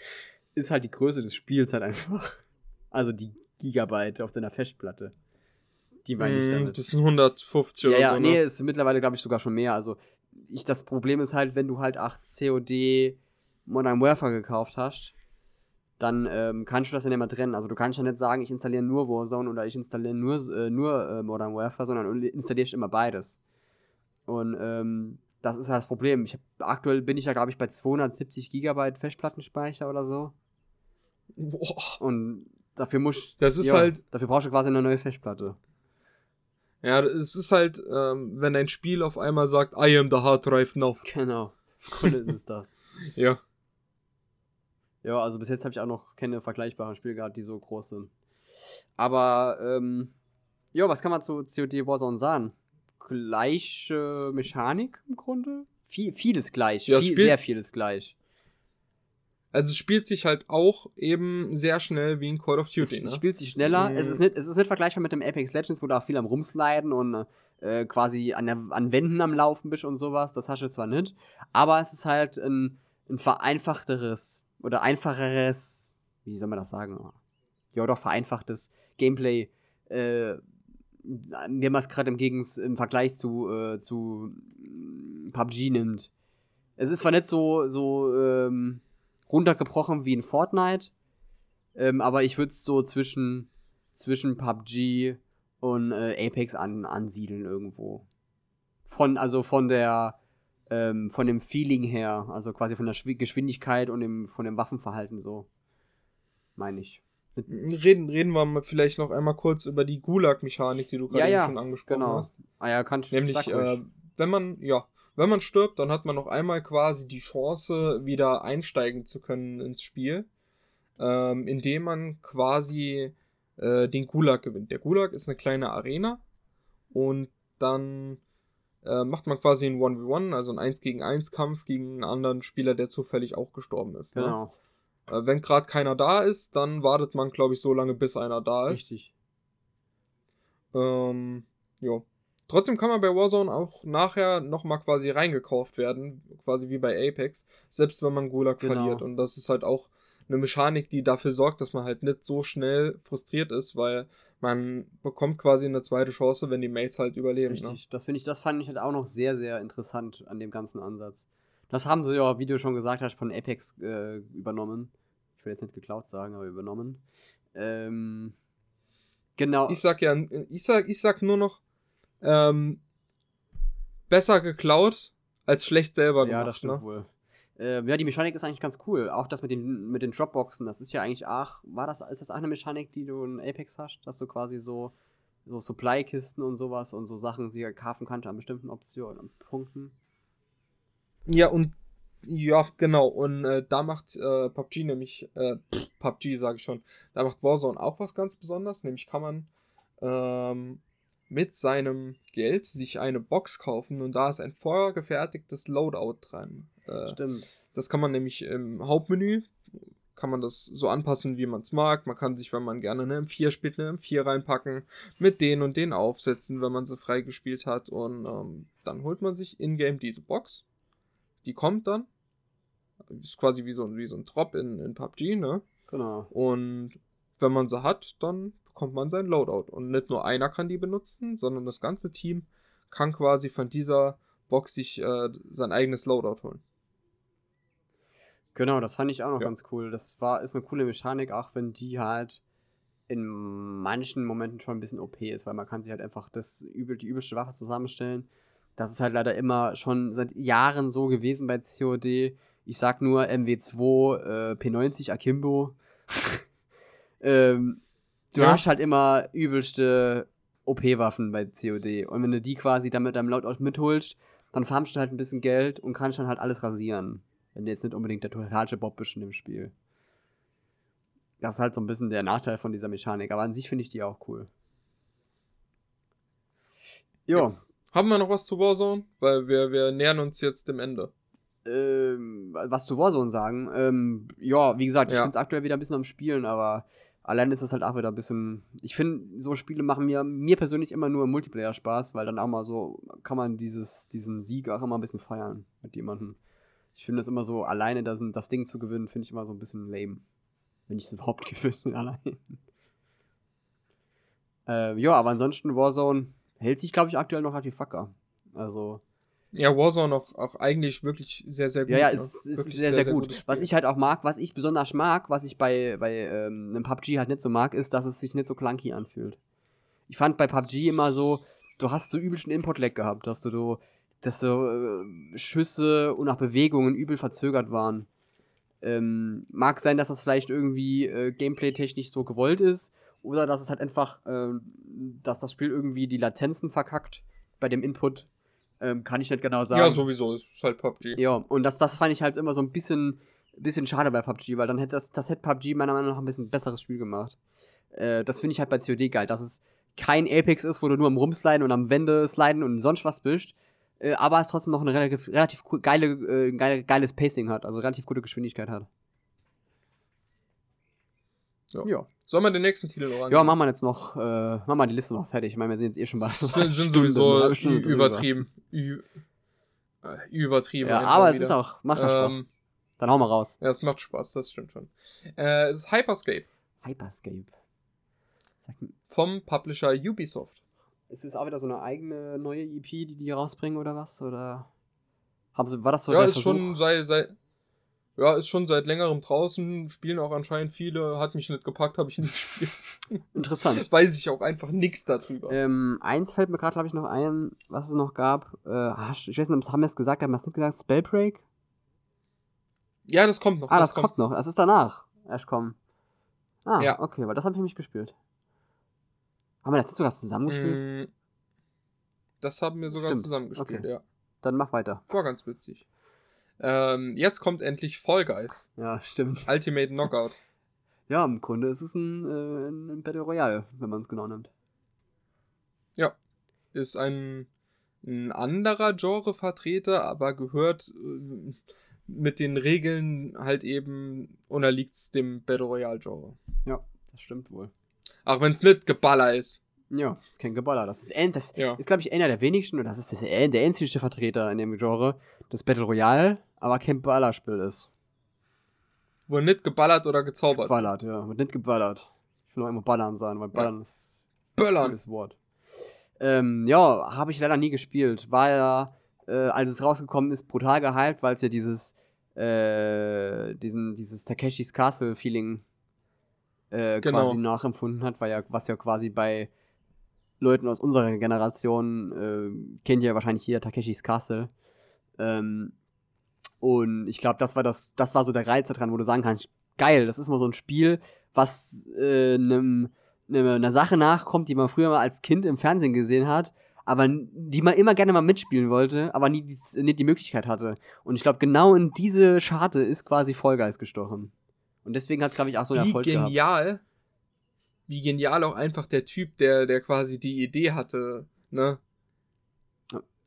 ist halt die Größe des Spiels halt einfach. Also die Gigabyte auf deiner Festplatte. Die meine ich Mm, damit. Das sind 150 ja, oder ja, so. nee, Ne? ist mittlerweile, glaube ich, sogar schon mehr. Also ich, das Problem ist halt, wenn du halt 8 COD Modern Warfare gekauft hast, dann ähm, kannst du das ja nicht mehr trennen. Also du kannst ja nicht sagen, ich installiere nur Warzone oder ich installiere nur, äh, nur äh, Modern Warfare, sondern installierst immer beides. Und ähm, das ist halt das Problem. Ich hab, aktuell bin ich ja, glaube ich, bei 270 Gigabyte Festplattenspeicher oder so. Boah. Und dafür muss Das ist halt- Dafür brauchst du quasi eine neue Festplatte. Ja, es ist halt, ähm, wenn ein Spiel auf einmal sagt, I am the hard drive now. Genau. Cool ist es das. Ja. Ja, also bis jetzt habe ich auch noch keine vergleichbaren Spiele gehabt, die so groß sind. Aber, ähm, ja, was kann man zu COD Warzone sagen? Gleiche Mechanik im Grunde? Viel, vieles gleich. Ja, Viel, sehr vieles gleich. Also es spielt sich halt auch eben sehr schnell wie in Call of Duty, es ne? spielt sich schneller. Mhm. Es, ist nicht, es ist nicht vergleichbar mit dem Apex Legends, wo du auch viel am Rumsliden und äh, quasi an, der, an Wänden am Laufen bist und sowas. Das hast du zwar nicht. Aber es ist halt ein, ein vereinfachteres oder einfacheres, wie soll man das sagen? Ja, doch vereinfachtes Gameplay. Äh, wenn man es gerade im, im Vergleich zu, äh, zu mm, PUBG nimmt. Es ist zwar nicht so, so ähm, runtergebrochen wie in Fortnite, ähm, aber ich würde es so zwischen, zwischen PUBG und äh, Apex an, ansiedeln irgendwo. Von, also von der, ähm, von dem Feeling her, also quasi von der Schwi- Geschwindigkeit und dem, von dem Waffenverhalten so. Meine ich. Reden, reden wir mal vielleicht noch einmal kurz über die Gulag-Mechanik, die du gerade Ja, ja, schon angesprochen Genau. hast. Ah ja, kann ich Nämlich, äh, wenn man, ja, wenn man stirbt, dann hat man noch einmal quasi die Chance, wieder einsteigen zu können ins Spiel, ähm, indem man quasi äh, den Gulag gewinnt. Der Gulag ist eine kleine Arena und dann äh, macht man quasi einen 1v1, also einen 1 gegen 1 Kampf gegen einen anderen Spieler, der zufällig auch gestorben ist. Ne? Genau. Äh, wenn gerade keiner da ist, dann wartet man, glaube ich, so lange, bis einer da ist. Richtig. Ähm, ja. Trotzdem kann man bei Warzone auch nachher nochmal quasi reingekauft werden, quasi wie bei Apex, selbst wenn man Gulag Genau. verliert. Und das ist halt auch eine Mechanik, die dafür sorgt, dass man halt nicht so schnell frustriert ist, weil man bekommt quasi eine zweite Chance, wenn die Mates halt überleben. Ne? Richtig. Das finde ich, das fand ich halt auch noch sehr, sehr interessant an dem ganzen Ansatz. Das haben sie ja, wie du schon gesagt hast, von Apex äh, übernommen. Ich will jetzt nicht geklaut sagen, aber übernommen. Ähm, genau. Ich sag ja, ich sag, ich sag nur noch, ähm, besser geklaut als schlecht selber ja, gemacht. das stimmt ne? wohl. Äh, ja, die Mechanik ist eigentlich ganz cool. Auch das mit den, mit den Dropboxen, das ist ja eigentlich, ach, war das, ist das auch eine Mechanik, die du in Apex hast, dass du quasi so, so Supply-Kisten und sowas und so Sachen sie kaufen kannst an bestimmten Optionen und Punkten. Ja, und ja, genau. Und äh, da macht äh, PUBG nämlich, äh, PUBG sage ich schon, da macht Warzone auch was ganz Besonderes. Nämlich kann man ähm, mit seinem Geld sich eine Box kaufen und da ist ein vorgefertigtes Loadout dran. Äh, Stimmt. das kann man nämlich im Hauptmenü, kann man das so anpassen, wie man es mag. Man kann sich, wenn man gerne eine M4 spielt, eine M4 reinpacken, mit den und den aufsetzen, wenn man sie freigespielt hat. Und ähm, dann holt man sich in-game diese Box. Die kommt dann. Ist quasi wie so, ein- wie so ein Drop in, in PUBG, ne? Genau. Und wenn man sie hat, dann bekommt man sein Loadout. Und nicht nur einer kann die benutzen, sondern das ganze Team kann quasi von dieser Box sich äh, sein eigenes Loadout holen. Genau, das fand ich auch noch Ja. ganz cool. Das war, ist eine coole Mechanik, auch wenn die halt in manchen Momenten schon ein bisschen OP ist, weil man kann sich halt einfach das übel, die übelste Waffe zusammenstellen. Das ist halt leider immer schon seit Jahren so gewesen bei COD. Ich sag nur MW2, äh, P90 Akimbo. ähm, du Ja. hast halt immer übelste OP-Waffen bei COD. Und wenn du die quasi dann mit deinem Loadout mitholst, dann farmst du halt ein bisschen Geld und kannst dann halt alles rasieren. Wenn du jetzt nicht unbedingt der totalste Bob bist in dem Spiel. Das ist halt so ein bisschen der Nachteil von dieser Mechanik. Aber an sich finde ich die auch cool. Jo, Haben wir noch was zu Warzone? Weil wir, wir nähern uns jetzt dem Ende. ähm, was zu Warzone sagen. Ähm, ja, wie gesagt, ich Ja. bin es aktuell wieder ein bisschen am Spielen, aber allein ist es halt auch wieder ein bisschen. Ich finde, so Spiele machen mir, mir persönlich immer nur im Multiplayer Spaß, weil dann auch mal so kann man dieses, diesen Sieg auch immer ein bisschen feiern mit jemandem. Ich finde das immer so, alleine das, das Ding zu gewinnen, finde ich immer so ein bisschen lame. Wenn ich es überhaupt gewinne, allein. Äh, ja, aber ansonsten Warzone hält sich, glaube ich, aktuell noch relativ wacker. Also, Ja, Warzone auch, auch eigentlich wirklich sehr, sehr gut. Ja, ja, ne? es ist Wirklich sehr, sehr, gut. gutes Was ich halt auch mag, was ich besonders mag, was ich bei, bei ähm, einem PUBG halt nicht so mag, ist, dass es sich nicht so clunky anfühlt. Ich fand bei PUBG immer so, du hast so übelsten Input-Lag gehabt, dass du, du dass so äh, Schüsse und auch Bewegungen übel verzögert waren. Ähm, mag sein, dass das vielleicht irgendwie äh, gameplay-technisch so gewollt ist, oder dass es halt einfach, ähm, dass das Spiel irgendwie die Latenzen verkackt bei dem Input. Ähm, kann ich nicht genau sagen. Ja, sowieso, es ist halt PUBG. Ja, und das, das fand ich halt immer so ein bisschen, bisschen schade bei PUBG, weil dann hätte das, das hätte PUBG meiner Meinung nach ein bisschen besseres Spiel gemacht. Äh, das finde ich halt bei COD geil, dass es kein Apex ist, wo du nur am Rumsliden und am Wände sliden und sonst was bist, äh, aber es trotzdem noch ein relativ, relativ geile, äh, geile, geiles Pacing hat, also relativ gute Geschwindigkeit hat. Ja. Ja, Sollen wir den nächsten Titel noch ja machen wir jetzt noch, äh, machen wir die Liste noch fertig. Ich meine, wir sind jetzt eh schon bei. sind, sind sowieso übertrieben. Äh, übertrieben. Ja, aber es wieder. ist auch, macht auch Spaß. Ähm, Dann hau mal raus. ja, es macht Spaß, das stimmt schon. Äh, es ist Hyperscape Hyperscape. Vom Publisher Ubisoft. Ist es auch wieder so eine eigene neue EP, die die rausbringen oder was? Oder haben sie, war das so ja, ist Versuch? schon seit, seit ja, ist schon seit längerem draußen, spielen auch anscheinend viele, hat mich nicht gepackt, habe ich nicht gespielt. interessant. Weiß ich auch einfach nichts darüber. ähm, eins fällt mir gerade, glaube ich, noch ein, was es noch gab. Äh, ah, ich weiß nicht, haben wir es gesagt, haben wir es nicht gesagt? Spellbreak? ja, das kommt noch. Ah, das, kommt. noch. Das ist danach erst kommen. Ah, Ja. okay, weil das habe ich nicht gespielt. Haben wir das jetzt sogar zusammengespielt? Mm, Das haben wir sogar Stimmt, zusammengespielt, okay. ja. Dann mach weiter. War ganz witzig. Ähm, jetzt kommt endlich Fall Guys. Ja, stimmt. Ultimate Knockout. Ja, im Grunde ist es ein, äh, ein Battle Royale, wenn man es genau nimmt. Ist ein, ein anderer Genrevertreter, aber gehört äh, mit den Regeln halt eben unterliegt's dem Battle Royale Genre. Ja, das stimmt wohl. Auch wenn es nicht Geballer ist. Ja, das ist kein Geballer. Das ist, das Ja. ist glaube ich, einer der wenigsten, oder das ist das, der einzige Vertreter in dem Genre, das Battle Royale, aber kein Ballerspiel ist. Wo nicht geballert oder gezaubert. Ballert, ja. Wird nicht geballert. Ich will auch immer ballern sein, weil ballern ist ein Böllern. cooles Wort. Ähm, ja, habe ich leider nie gespielt. War ja, äh, als es rausgekommen ist, brutal gehypt, weil es ja dieses, äh, diesen, dieses Takeshis Castle-Feeling äh, Genau. quasi nachempfunden hat, weil ja, was ja quasi bei Leuten aus unserer Generation äh, kennt ja wahrscheinlich jeder Takeshis Castle. Ähm, und ich glaube, das war das, das war so der Reiz daran, wo du sagen kannst, geil, das ist mal so ein Spiel, was äh, einem ne, einer Sache nachkommt, die man früher mal als Kind im Fernsehen gesehen hat, aber die man immer gerne mal mitspielen wollte, aber nie die, nie die Möglichkeit hatte. Und ich glaube, genau in diese Scharte ist quasi Vollgeist gestochen. Und deswegen hat es, glaube ich, auch so einen Wie Erfolg gehabt. genial. Wie genial auch einfach der Typ, der, der quasi die Idee hatte, ne?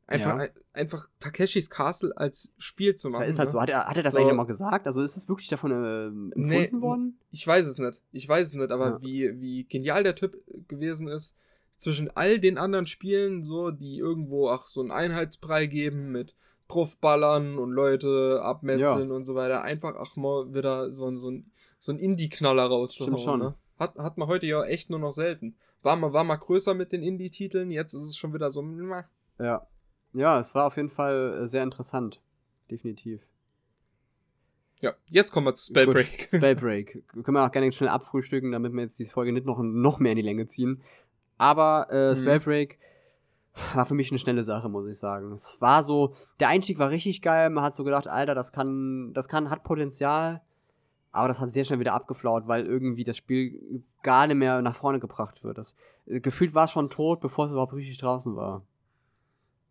Einfach, Ja. ein, einfach Takeshis Castle als Spiel zu machen. Da ist halt ne? so, hat er, hat er das So. eigentlich mal gesagt? Also ist es wirklich davon äh, empfunden Nee, worden? Ich weiß es nicht. Ich weiß es nicht, aber Ja. wie, wie genial der Typ gewesen ist, zwischen all den anderen Spielen, so, die irgendwo auch so einen Einheitsbrei geben mit draufballern und Leute abmetzeln und so weiter, einfach auch mal wieder so, ein- so ein, so ein Indie-Knaller rauszuhauen. Stimmt schon. Ne? Hat, hat man heute ja echt nur noch selten. War mal, war mal größer mit den Indie-Titeln, jetzt ist es schon wieder so, Ja. Ja, es war auf jeden Fall äh, sehr interessant. Definitiv. ja, jetzt kommen wir zu Spellbreak. Gut, Spellbreak. Können wir auch gerne schnell abfrühstücken, damit wir jetzt diese Folge nicht noch, noch mehr in die Länge ziehen. Aber äh, Mhm. Spellbreak war für mich eine schnelle Sache, muss ich sagen. Es war so, der Einstieg war richtig geil. Man hat so gedacht, Alter, das kann, das kann, hat Potenzial. Aber das hat sehr schnell wieder abgeflaut, weil irgendwie das Spiel gar nicht mehr nach vorne gebracht wird. Das, äh, gefühlt war es schon tot, bevor es überhaupt richtig draußen war.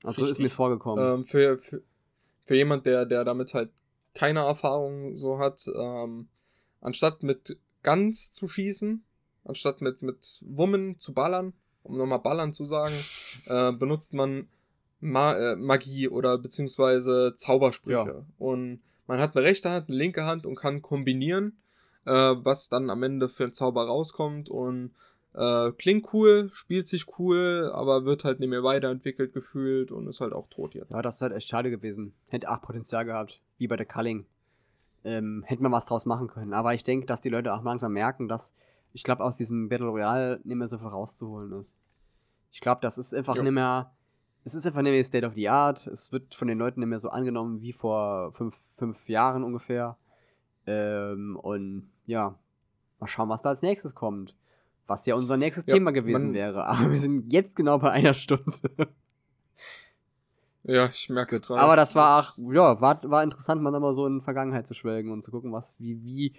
Also so ist Richtig. mir vorgekommen. ähm, für, für, für jemand, der, der damit halt keine Erfahrung so hat, ähm, anstatt mit Guns zu schießen, anstatt mit, mit Wummen zu ballern, um nochmal ballern zu sagen, äh, benutzt man Ma äh, Magie oder beziehungsweise Zaubersprüche. Ja. Und man hat eine rechte Hand, eine linke Hand und kann kombinieren, äh, was dann am Ende für einen Zauber rauskommt und äh, klingt cool, spielt sich cool, aber wird halt nicht mehr weiterentwickelt gefühlt und ist halt auch tot jetzt. Ja, das ist halt echt schade gewesen. Hätte auch Potenzial gehabt, wie bei der Culling. Ähm, hätte man was draus machen können. Aber ich denke, dass die Leute auch langsam merken, dass ich glaube, aus diesem Battle Royale nicht mehr so viel rauszuholen ist. Ich glaube, das ist einfach Ja. nicht mehr es ist einfach nicht mehr State of the Art. Es wird von den Leuten nicht mehr so angenommen wie vor fünf, fünf Jahren ungefähr. Ähm, und ja, mal schauen, was da als nächstes kommt. Was ja unser nächstes Ja, Thema gewesen man- wäre. Aber wir sind jetzt genau bei einer Stunde. Ja, ich merke es gerade. Aber das war auch, ja, war, war interessant, mal nochmal so in die Vergangenheit zu schwelgen und zu gucken, was, wie, wie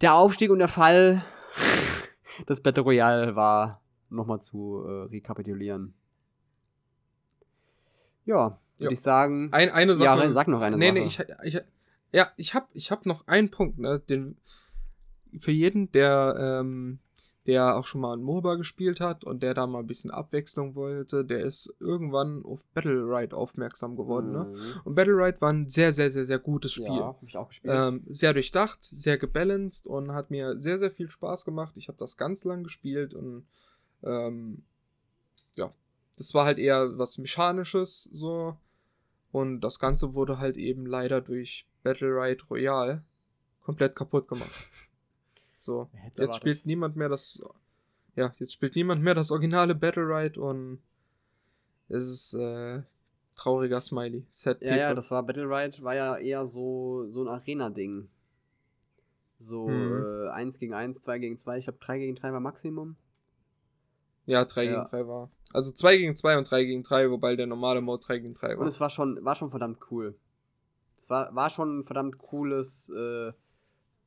der Aufstieg und der Fall des Battle Royale war, nochmal zu äh, rekapitulieren. Ja, würde ich sagen. Ein, eine Sache. ja, sag noch eine nee, Sache. nee, ich, ich, ja, ich hab, ich hab noch einen Punkt, ne, den, für jeden, der, ähm, der auch schon mal ein MOBA gespielt hat und der da mal ein bisschen Abwechslung wollte, der ist irgendwann auf Battle Ride aufmerksam geworden, ne? Mhm. Und Battle Ride war ein sehr, sehr, sehr, sehr gutes Spiel. Ja, hab ich auch gespielt. Ähm, sehr durchdacht, sehr gebalanced und hat mir sehr, sehr viel Spaß gemacht. Ich habe das ganz lang gespielt und ähm, ja, das war halt eher was Mechanisches so. Und das Ganze wurde halt eben leider durch Battle Ride Royale komplett kaputt gemacht. So, jetzt erwartet? spielt niemand mehr das. Ja, jetzt spielt niemand mehr das originale Battle Ride und es ist äh, trauriger Smiley. Sad Ja, ja, das war Battle Ride, war ja eher so, so ein Arena-Ding. So Mhm. äh, 1 gegen 1, 2 gegen 2, ich glaube 3 gegen 3 war Maximum. Ja, 3 Ja. gegen 3 war. Also 2 gegen 2 und 3 gegen 3, wobei der normale Mode 3 gegen 3 war. Und es war schon, war schon verdammt cool. Es war, war schon ein verdammt cooles, äh,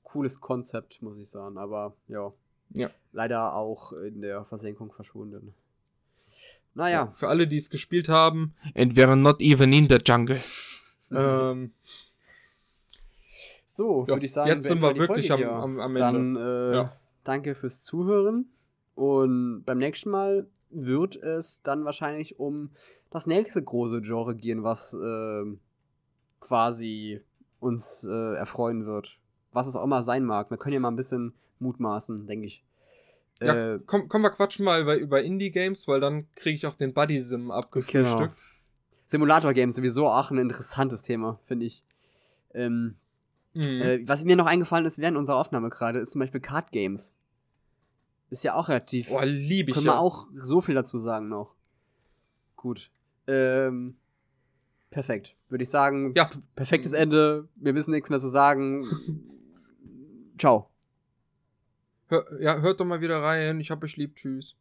cooles Konzept, muss ich sagen. Aber ja. Ja. Leider auch in der Versenkung verschwunden. Naja. Für alle, die es gespielt haben, and we're not even in the jungle. ähm, So, ja, würde ich sagen, jetzt sind wir wirklich am, am, am Ende. Dann äh, Ja. danke fürs Zuhören. Und beim nächsten Mal wird es dann wahrscheinlich um das nächste große Genre gehen, was ähm, quasi uns äh, erfreuen wird. Was es auch immer sein mag. Wir können ja mal ein bisschen mutmaßen, denke ich. Ja, Äh, komm, komm, wir quatschen mal über, über Indie-Games, weil dann kriege ich auch den Buddy-Sim abgefrühstückt. Simulator-Games sowieso auch ein interessantes Thema, finde ich. Ähm, Mhm. Äh, was mir noch eingefallen ist während unserer Aufnahme gerade, ist zum Beispiel Card Games. Ist ja auch relativ. Boah, lieb ich können ja. wir auch so viel dazu sagen noch. Gut. Ähm, perfekt. Würde ich sagen, Ja. perfektes Ende. Wir wissen nichts mehr zu sagen. Ciao. Hör, ja, hört doch mal wieder rein. Ich hab euch lieb. Tschüss.